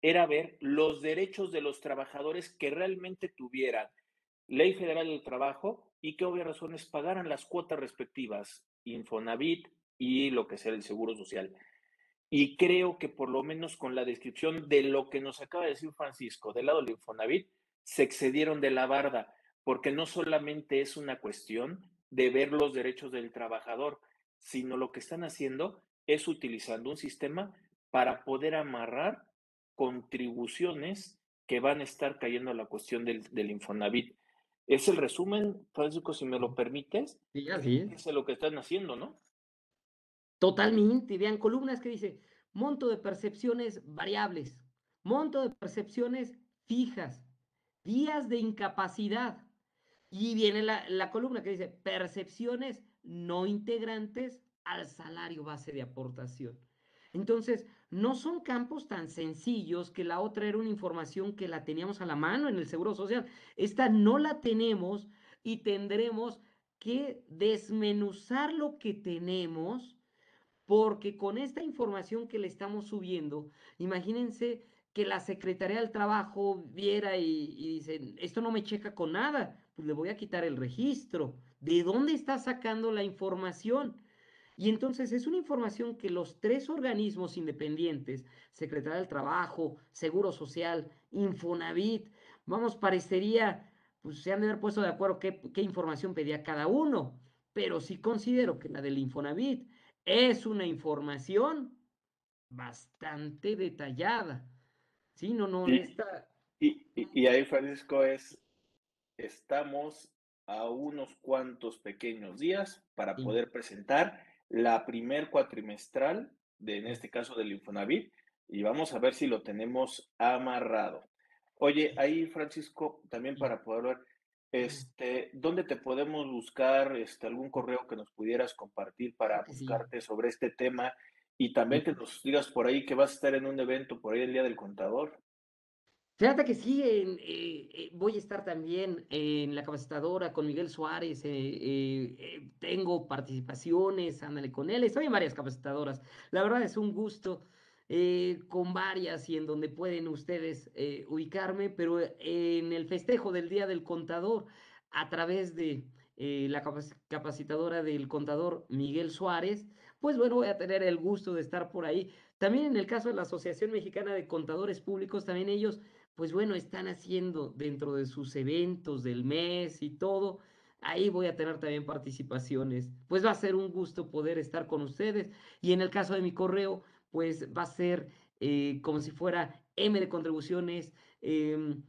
era ver los derechos de los trabajadores que realmente tuvieran ley federal del trabajo y que obvias razones pagaran las cuotas respectivas, Infonavit y lo que sea el Seguro Social. Y creo que por lo menos con la descripción de lo que nos acaba de decir Francisco del lado del Infonavit, se excedieron de la barda, porque no solamente es una cuestión de ver los derechos del trabajador, sino lo que están haciendo es utilizando un sistema para poder amarrar contribuciones que van a estar cayendo a la cuestión del, del Infonavit. Es el resumen, Francisco, si me lo permites. Sí, así es. Es lo que están haciendo, ¿no? Totalmente. Vean columnas que dice monto de percepciones variables, monto de percepciones fijas, días de incapacidad. Y viene la, la columna que dice percepciones no integrantes al salario base de aportación. Entonces, no son campos tan sencillos que la otra era una información que la teníamos a la mano en el Seguro Social. Esta no la tenemos y tendremos que desmenuzar lo que tenemos porque con esta información que le estamos subiendo, imagínense que la Secretaría del Trabajo viera y, dice, esto no me checa con nada, pues le voy a quitar el registro. ¿De dónde está sacando la información? Y entonces es una información que los tres organismos independientes, Secretaría del Trabajo, Seguro Social, Infonavit, vamos, parecería, pues se han de haber puesto de acuerdo qué, qué información pedía cada uno, pero sí considero que la del Infonavit es una información bastante detallada. Sí, no, no, Sí. esta... Y, y, y ahí, Francisco, es, estamos a unos cuantos pequeños días para poder presentar la primer cuatrimestral, de, en este caso del Infonavit, y vamos a ver si lo tenemos amarrado. Oye, ahí, Francisco, también para poder ver, este, ¿dónde te podemos buscar? Este, algún correo que nos pudieras compartir para buscarte sobre este tema y también que nos digas por ahí que vas a estar en un evento por ahí el Día del Contador. Fíjate que sí, en, eh, eh, voy a estar también en la capacitadora con Miguel Suárez, eh, eh, tengo participaciones, ándale con él, estoy en varias capacitadoras. La verdad es un gusto con varias y en donde pueden ustedes ubicarme, pero en el festejo del Día del Contador, a través de la capac- capacitadora del contador Miguel Suárez, pues bueno, voy a tener el gusto de estar por ahí. También en el caso de la Asociación Mexicana de Contadores Públicos, también ellos pues bueno, están haciendo dentro de sus eventos del mes y todo. Ahí voy a tener también participaciones. Pues va a ser un gusto poder estar con ustedes. Y en el caso de mi correo, pues va a ser eh, como si fuera M de contribuciones, em,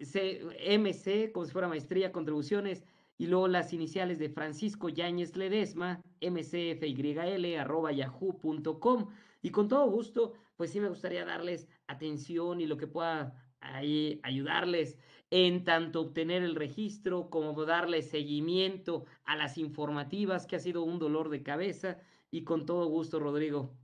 C- MC, como si fuera maestría, contribuciones, y luego las iniciales de Francisco Yáñez Ledesma, mcfyl, arroba yahoo.com. Y con todo gusto, pues sí me gustaría darles atención y lo que pueda ahí ayudarles en tanto obtener el registro como darles seguimiento a las informativas, que ha sido un dolor de cabeza. Y con todo gusto, Rodrigo.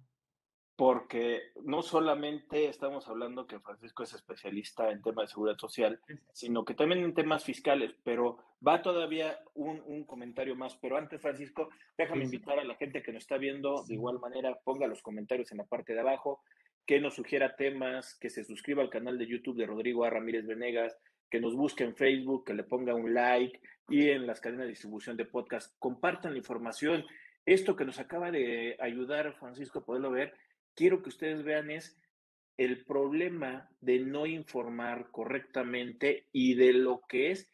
Porque no solamente estamos hablando que Francisco es especialista en temas de seguridad social, sino que también en temas fiscales, pero va todavía un, un comentario más. Pero antes, Francisco, déjame Sí, invitar a la gente que nos está viendo de igual manera, ponga los comentarios en la parte de abajo, que nos sugiera temas, que se suscriba al canal de YouTube de Rodrigo A. Ramírez Venegas, que nos busque en Facebook, que le ponga un like y en las cadenas de distribución de podcast, compartan la información. Esto que nos acaba de ayudar, Francisco, a poderlo ver, quiero que ustedes vean es el problema de no informar correctamente y de lo que es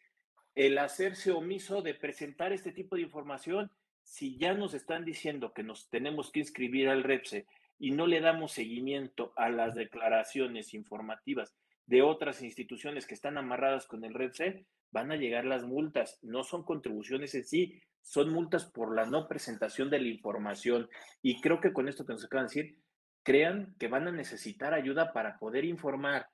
el hacerse omiso de presentar este tipo de información. Si ya nos están diciendo que nos tenemos que inscribir al REPSE y no le damos seguimiento a las declaraciones informativas de otras instituciones que están amarradas con el REPSE, van a llegar las multas. No son contribuciones en sí, son multas por la no presentación de la información. Y creo que con esto que nos acaban de decir, crean que van a necesitar ayuda para poder informar.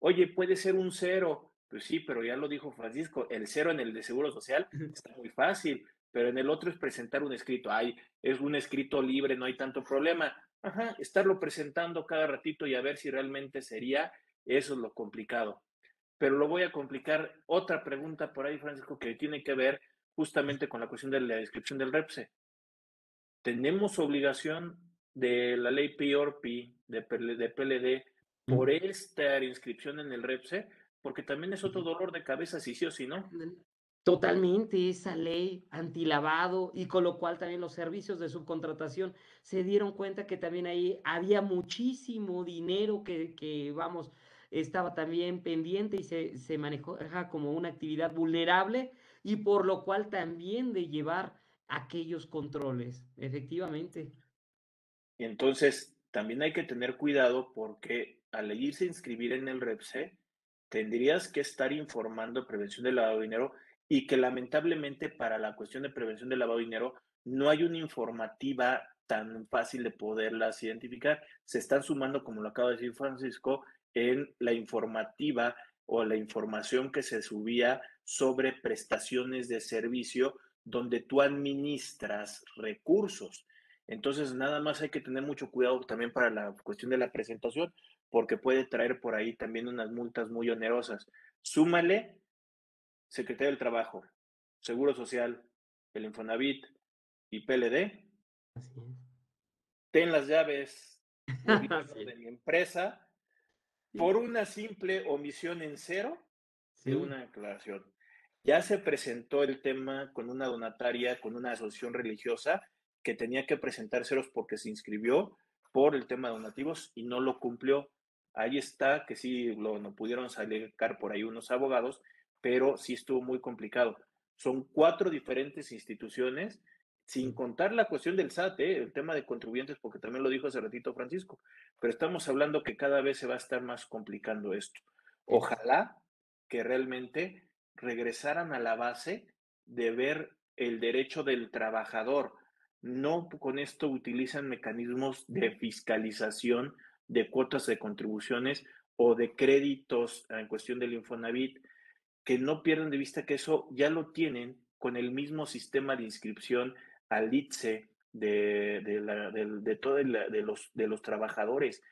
Oye, puede ser un cero. Pues sí, pero ya lo dijo Francisco, el cero en el de Seguro Social está muy fácil, pero en el otro es presentar un escrito. Ay, es un escrito libre, no hay tanto problema. Ajá, estarlo presentando cada ratito y a ver si realmente sería, eso es lo complicado. Pero lo voy a complicar. Otra pregunta por ahí, Francisco, que tiene que ver justamente con la cuestión de la descripción del REPSE. ¿Tenemos obligación de la ley PIORPI, de, PL de PLD, por esta inscripción en el REPSE, porque también es otro dolor de cabeza, si sí o si no. Totalmente esa ley antilavado y con lo cual también los servicios de subcontratación se dieron cuenta que también ahí había muchísimo dinero que, que vamos, estaba también pendiente y se, se maneja como una actividad vulnerable y por lo cual también de llevar aquellos controles, efectivamente. Entonces también hay que tener cuidado porque al irse a inscribir en el REPSE, tendrías que estar informando prevención del lavado de dinero y que lamentablemente para la cuestión de prevención del lavado de dinero no hay una informativa tan fácil de poderlas identificar. Se están sumando, como lo acaba de decir Francisco, en la informativa o la información que se subía sobre prestaciones de servicio donde tú administras recursos. Entonces, nada más hay que tener mucho cuidado también para la cuestión de la presentación, porque puede traer por ahí también unas multas muy onerosas. Súmale Secretaría del Trabajo, Seguro Social, el Infonavit y PLD. Ten las llaves [laughs] de mi empresa por una simple omisión en cero de una declaración. Ya se presentó el tema con una donataria, con una asociación religiosa que tenía que presentar ceros porque se inscribió por el tema de donativos y no lo cumplió. Ahí está, que sí lo no pudieron sacar por ahí unos abogados, pero sí estuvo muy complicado. Son cuatro diferentes instituciones, sin contar la cuestión del SAT, ¿eh? el tema de contribuyentes, porque también lo dijo hace ratito Francisco, pero estamos hablando que cada vez se va a estar más complicando esto. Ojalá que realmente regresaran a la base de ver el derecho del trabajador. No con esto utilizan mecanismos de fiscalización de cuotas de contribuciones o de créditos en cuestión del Infonavit, que no pierdan de vista que eso ya lo tienen con el mismo sistema de inscripción al ITSE de, de, de, todos los, de los trabajadores,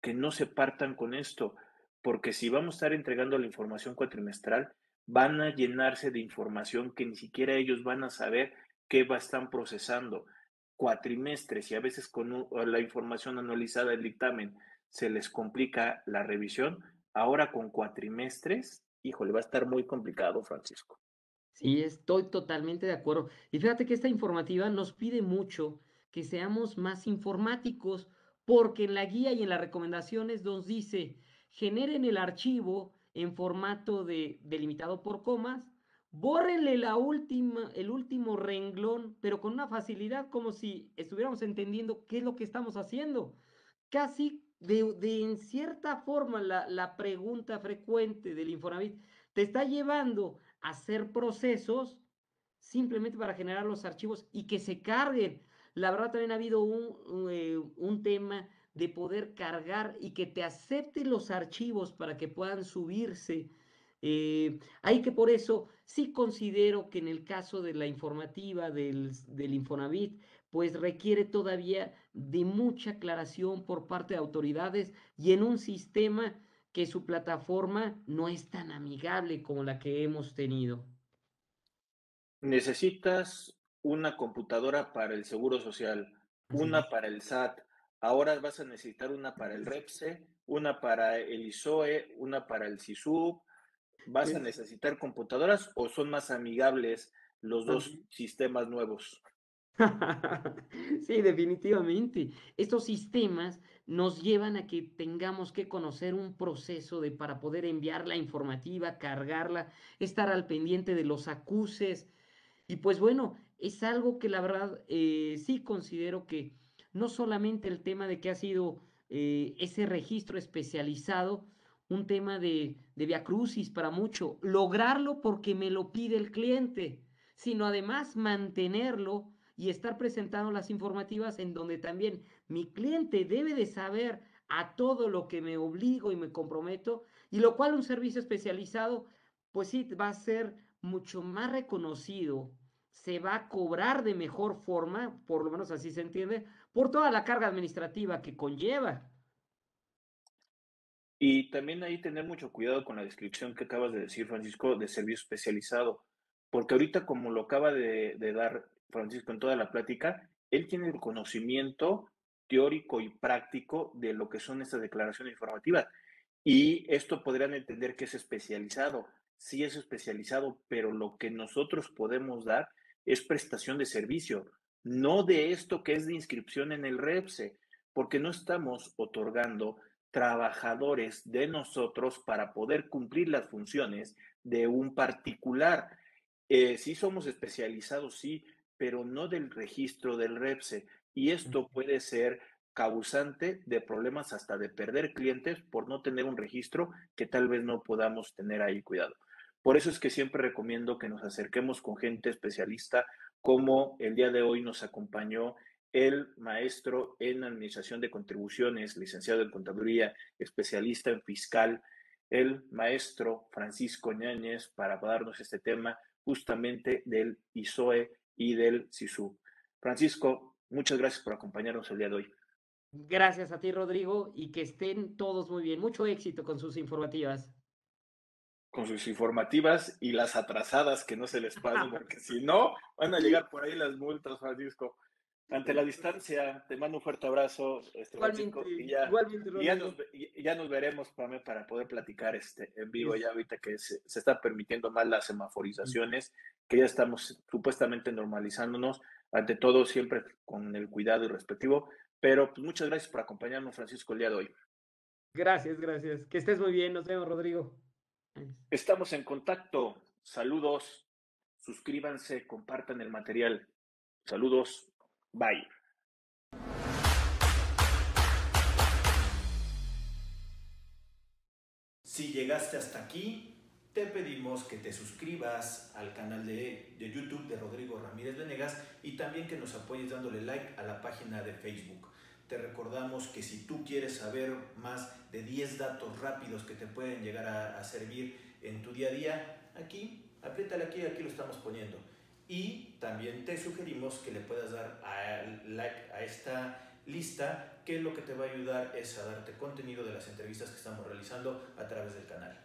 que no se partan con esto, porque si vamos a estar entregando la información cuatrimestral, van a llenarse de información que ni siquiera ellos van a saber qué va, están procesando. Cuatrimestres y a veces con la información analizada del dictamen se les complica la revisión. Ahora con cuatrimestres, híjole, va a estar muy complicado, Francisco. Sí, estoy totalmente de acuerdo. Y fíjate que esta informativa nos pide mucho que seamos más informáticos, porque en la guía y en las recomendaciones nos dice, generen el archivo en formato de delimitado por comas, bórrenle la última, el último renglón, pero con una facilidad como si estuviéramos entendiendo qué es lo que estamos haciendo. Casi de, de en cierta forma la, la pregunta frecuente del Infonavit te está llevando a hacer procesos simplemente para generar los archivos y que se carguen. La verdad también ha habido un, eh, un tema de poder cargar y que te acepte los archivos para que puedan subirse. Eh, hay que por eso sí considero que en el caso de la informativa del, del Infonavit, pues requiere todavía de mucha aclaración por parte de autoridades y en un sistema que su plataforma no es tan amigable como la que hemos tenido. Necesitas una computadora para el Seguro Social, una para el SAT, Ahora vas a necesitar una para el REPSE, una para el ISOE, una para el SISUB. ¿Vas a necesitar computadoras o son más amigables los dos sistemas nuevos? [laughs] sí, definitivamente. Estos sistemas nos llevan a que tengamos que conocer un proceso de para poder enviar la informativa, cargarla, estar al pendiente de los acuses. Y pues bueno, es algo que la verdad eh, sí considero que no solamente el tema de que ha sido eh, ese registro especializado, un tema de, de viacrucis para mucho, lograrlo porque me lo pide el cliente, sino además mantenerlo y estar presentando las informativas en donde también mi cliente debe de saber a todo lo que me obligo y me comprometo, y lo cual un servicio especializado, pues sí, va a ser mucho más reconocido, se va a cobrar de mejor forma, por lo menos así se entiende, por toda la carga administrativa que conlleva. Y también ahí tener mucho cuidado con la descripción que acabas de decir, Francisco, de servicio especializado, porque ahorita como lo acaba de, dar Francisco en toda la plática, él tiene el conocimiento teórico y práctico de lo que son estas declaraciones informativas. Y esto podrían entender que es especializado. Sí es especializado, pero lo que nosotros podemos dar es prestación de servicio, no de esto que es de inscripción en el REPSE, porque no estamos otorgando trabajadores de nosotros para poder cumplir las funciones de un particular. Eh, sí somos especializados, sí, pero no del registro del REPSE. Y esto puede ser causante de problemas hasta de perder clientes por no tener un registro que tal vez no podamos tener ahí cuidado. Por eso es que siempre recomiendo que nos acerquemos con gente especialista, como el día de hoy nos acompañó el maestro en Administración de Contribuciones, licenciado en Contaduría, especialista en fiscal, el maestro Francisco Ñáñez, para darnos este tema justamente del ISOE y del SISU. Francisco, muchas gracias por acompañarnos el día de hoy. Gracias a ti, Rodrigo, y que estén todos muy bien. Mucho éxito con sus informativas. Con sus informativas y las atrasadas que no se les pasen, [laughs] porque si no, van a llegar por ahí las multas, Francisco. Ante la distancia, te mando un fuerte abrazo, este, igualmente, y ya, ya, nos, ya, nos, veremos para, para poder platicar este, en vivo, ya ahorita que se, se están permitiendo más las semaforizaciones, que ya estamos supuestamente normalizándonos, ante todo siempre con el cuidado y respectivo, pero pues, muchas gracias por acompañarnos, Francisco, el día de hoy. Gracias, gracias. Que estés muy bien. Nos vemos, Rodrigo. Estamos en contacto. Saludos. Suscríbanse, compartan el material. Saludos. Bye. Si llegaste hasta aquí, te pedimos que te suscribas al canal de, de, YouTube de Rodrigo Ramírez Venegas y también que nos apoyes dándole like a la página de Facebook. Te recordamos que si tú quieres saber más de 10 datos rápidos que te pueden llegar a, servir en tu día a día, aquí, apriétale aquí, aquí lo estamos poniendo. Y también te sugerimos que le puedas dar a, like a esta lista, que lo que te va a ayudar es a darte contenido de las entrevistas que estamos realizando a través del canal.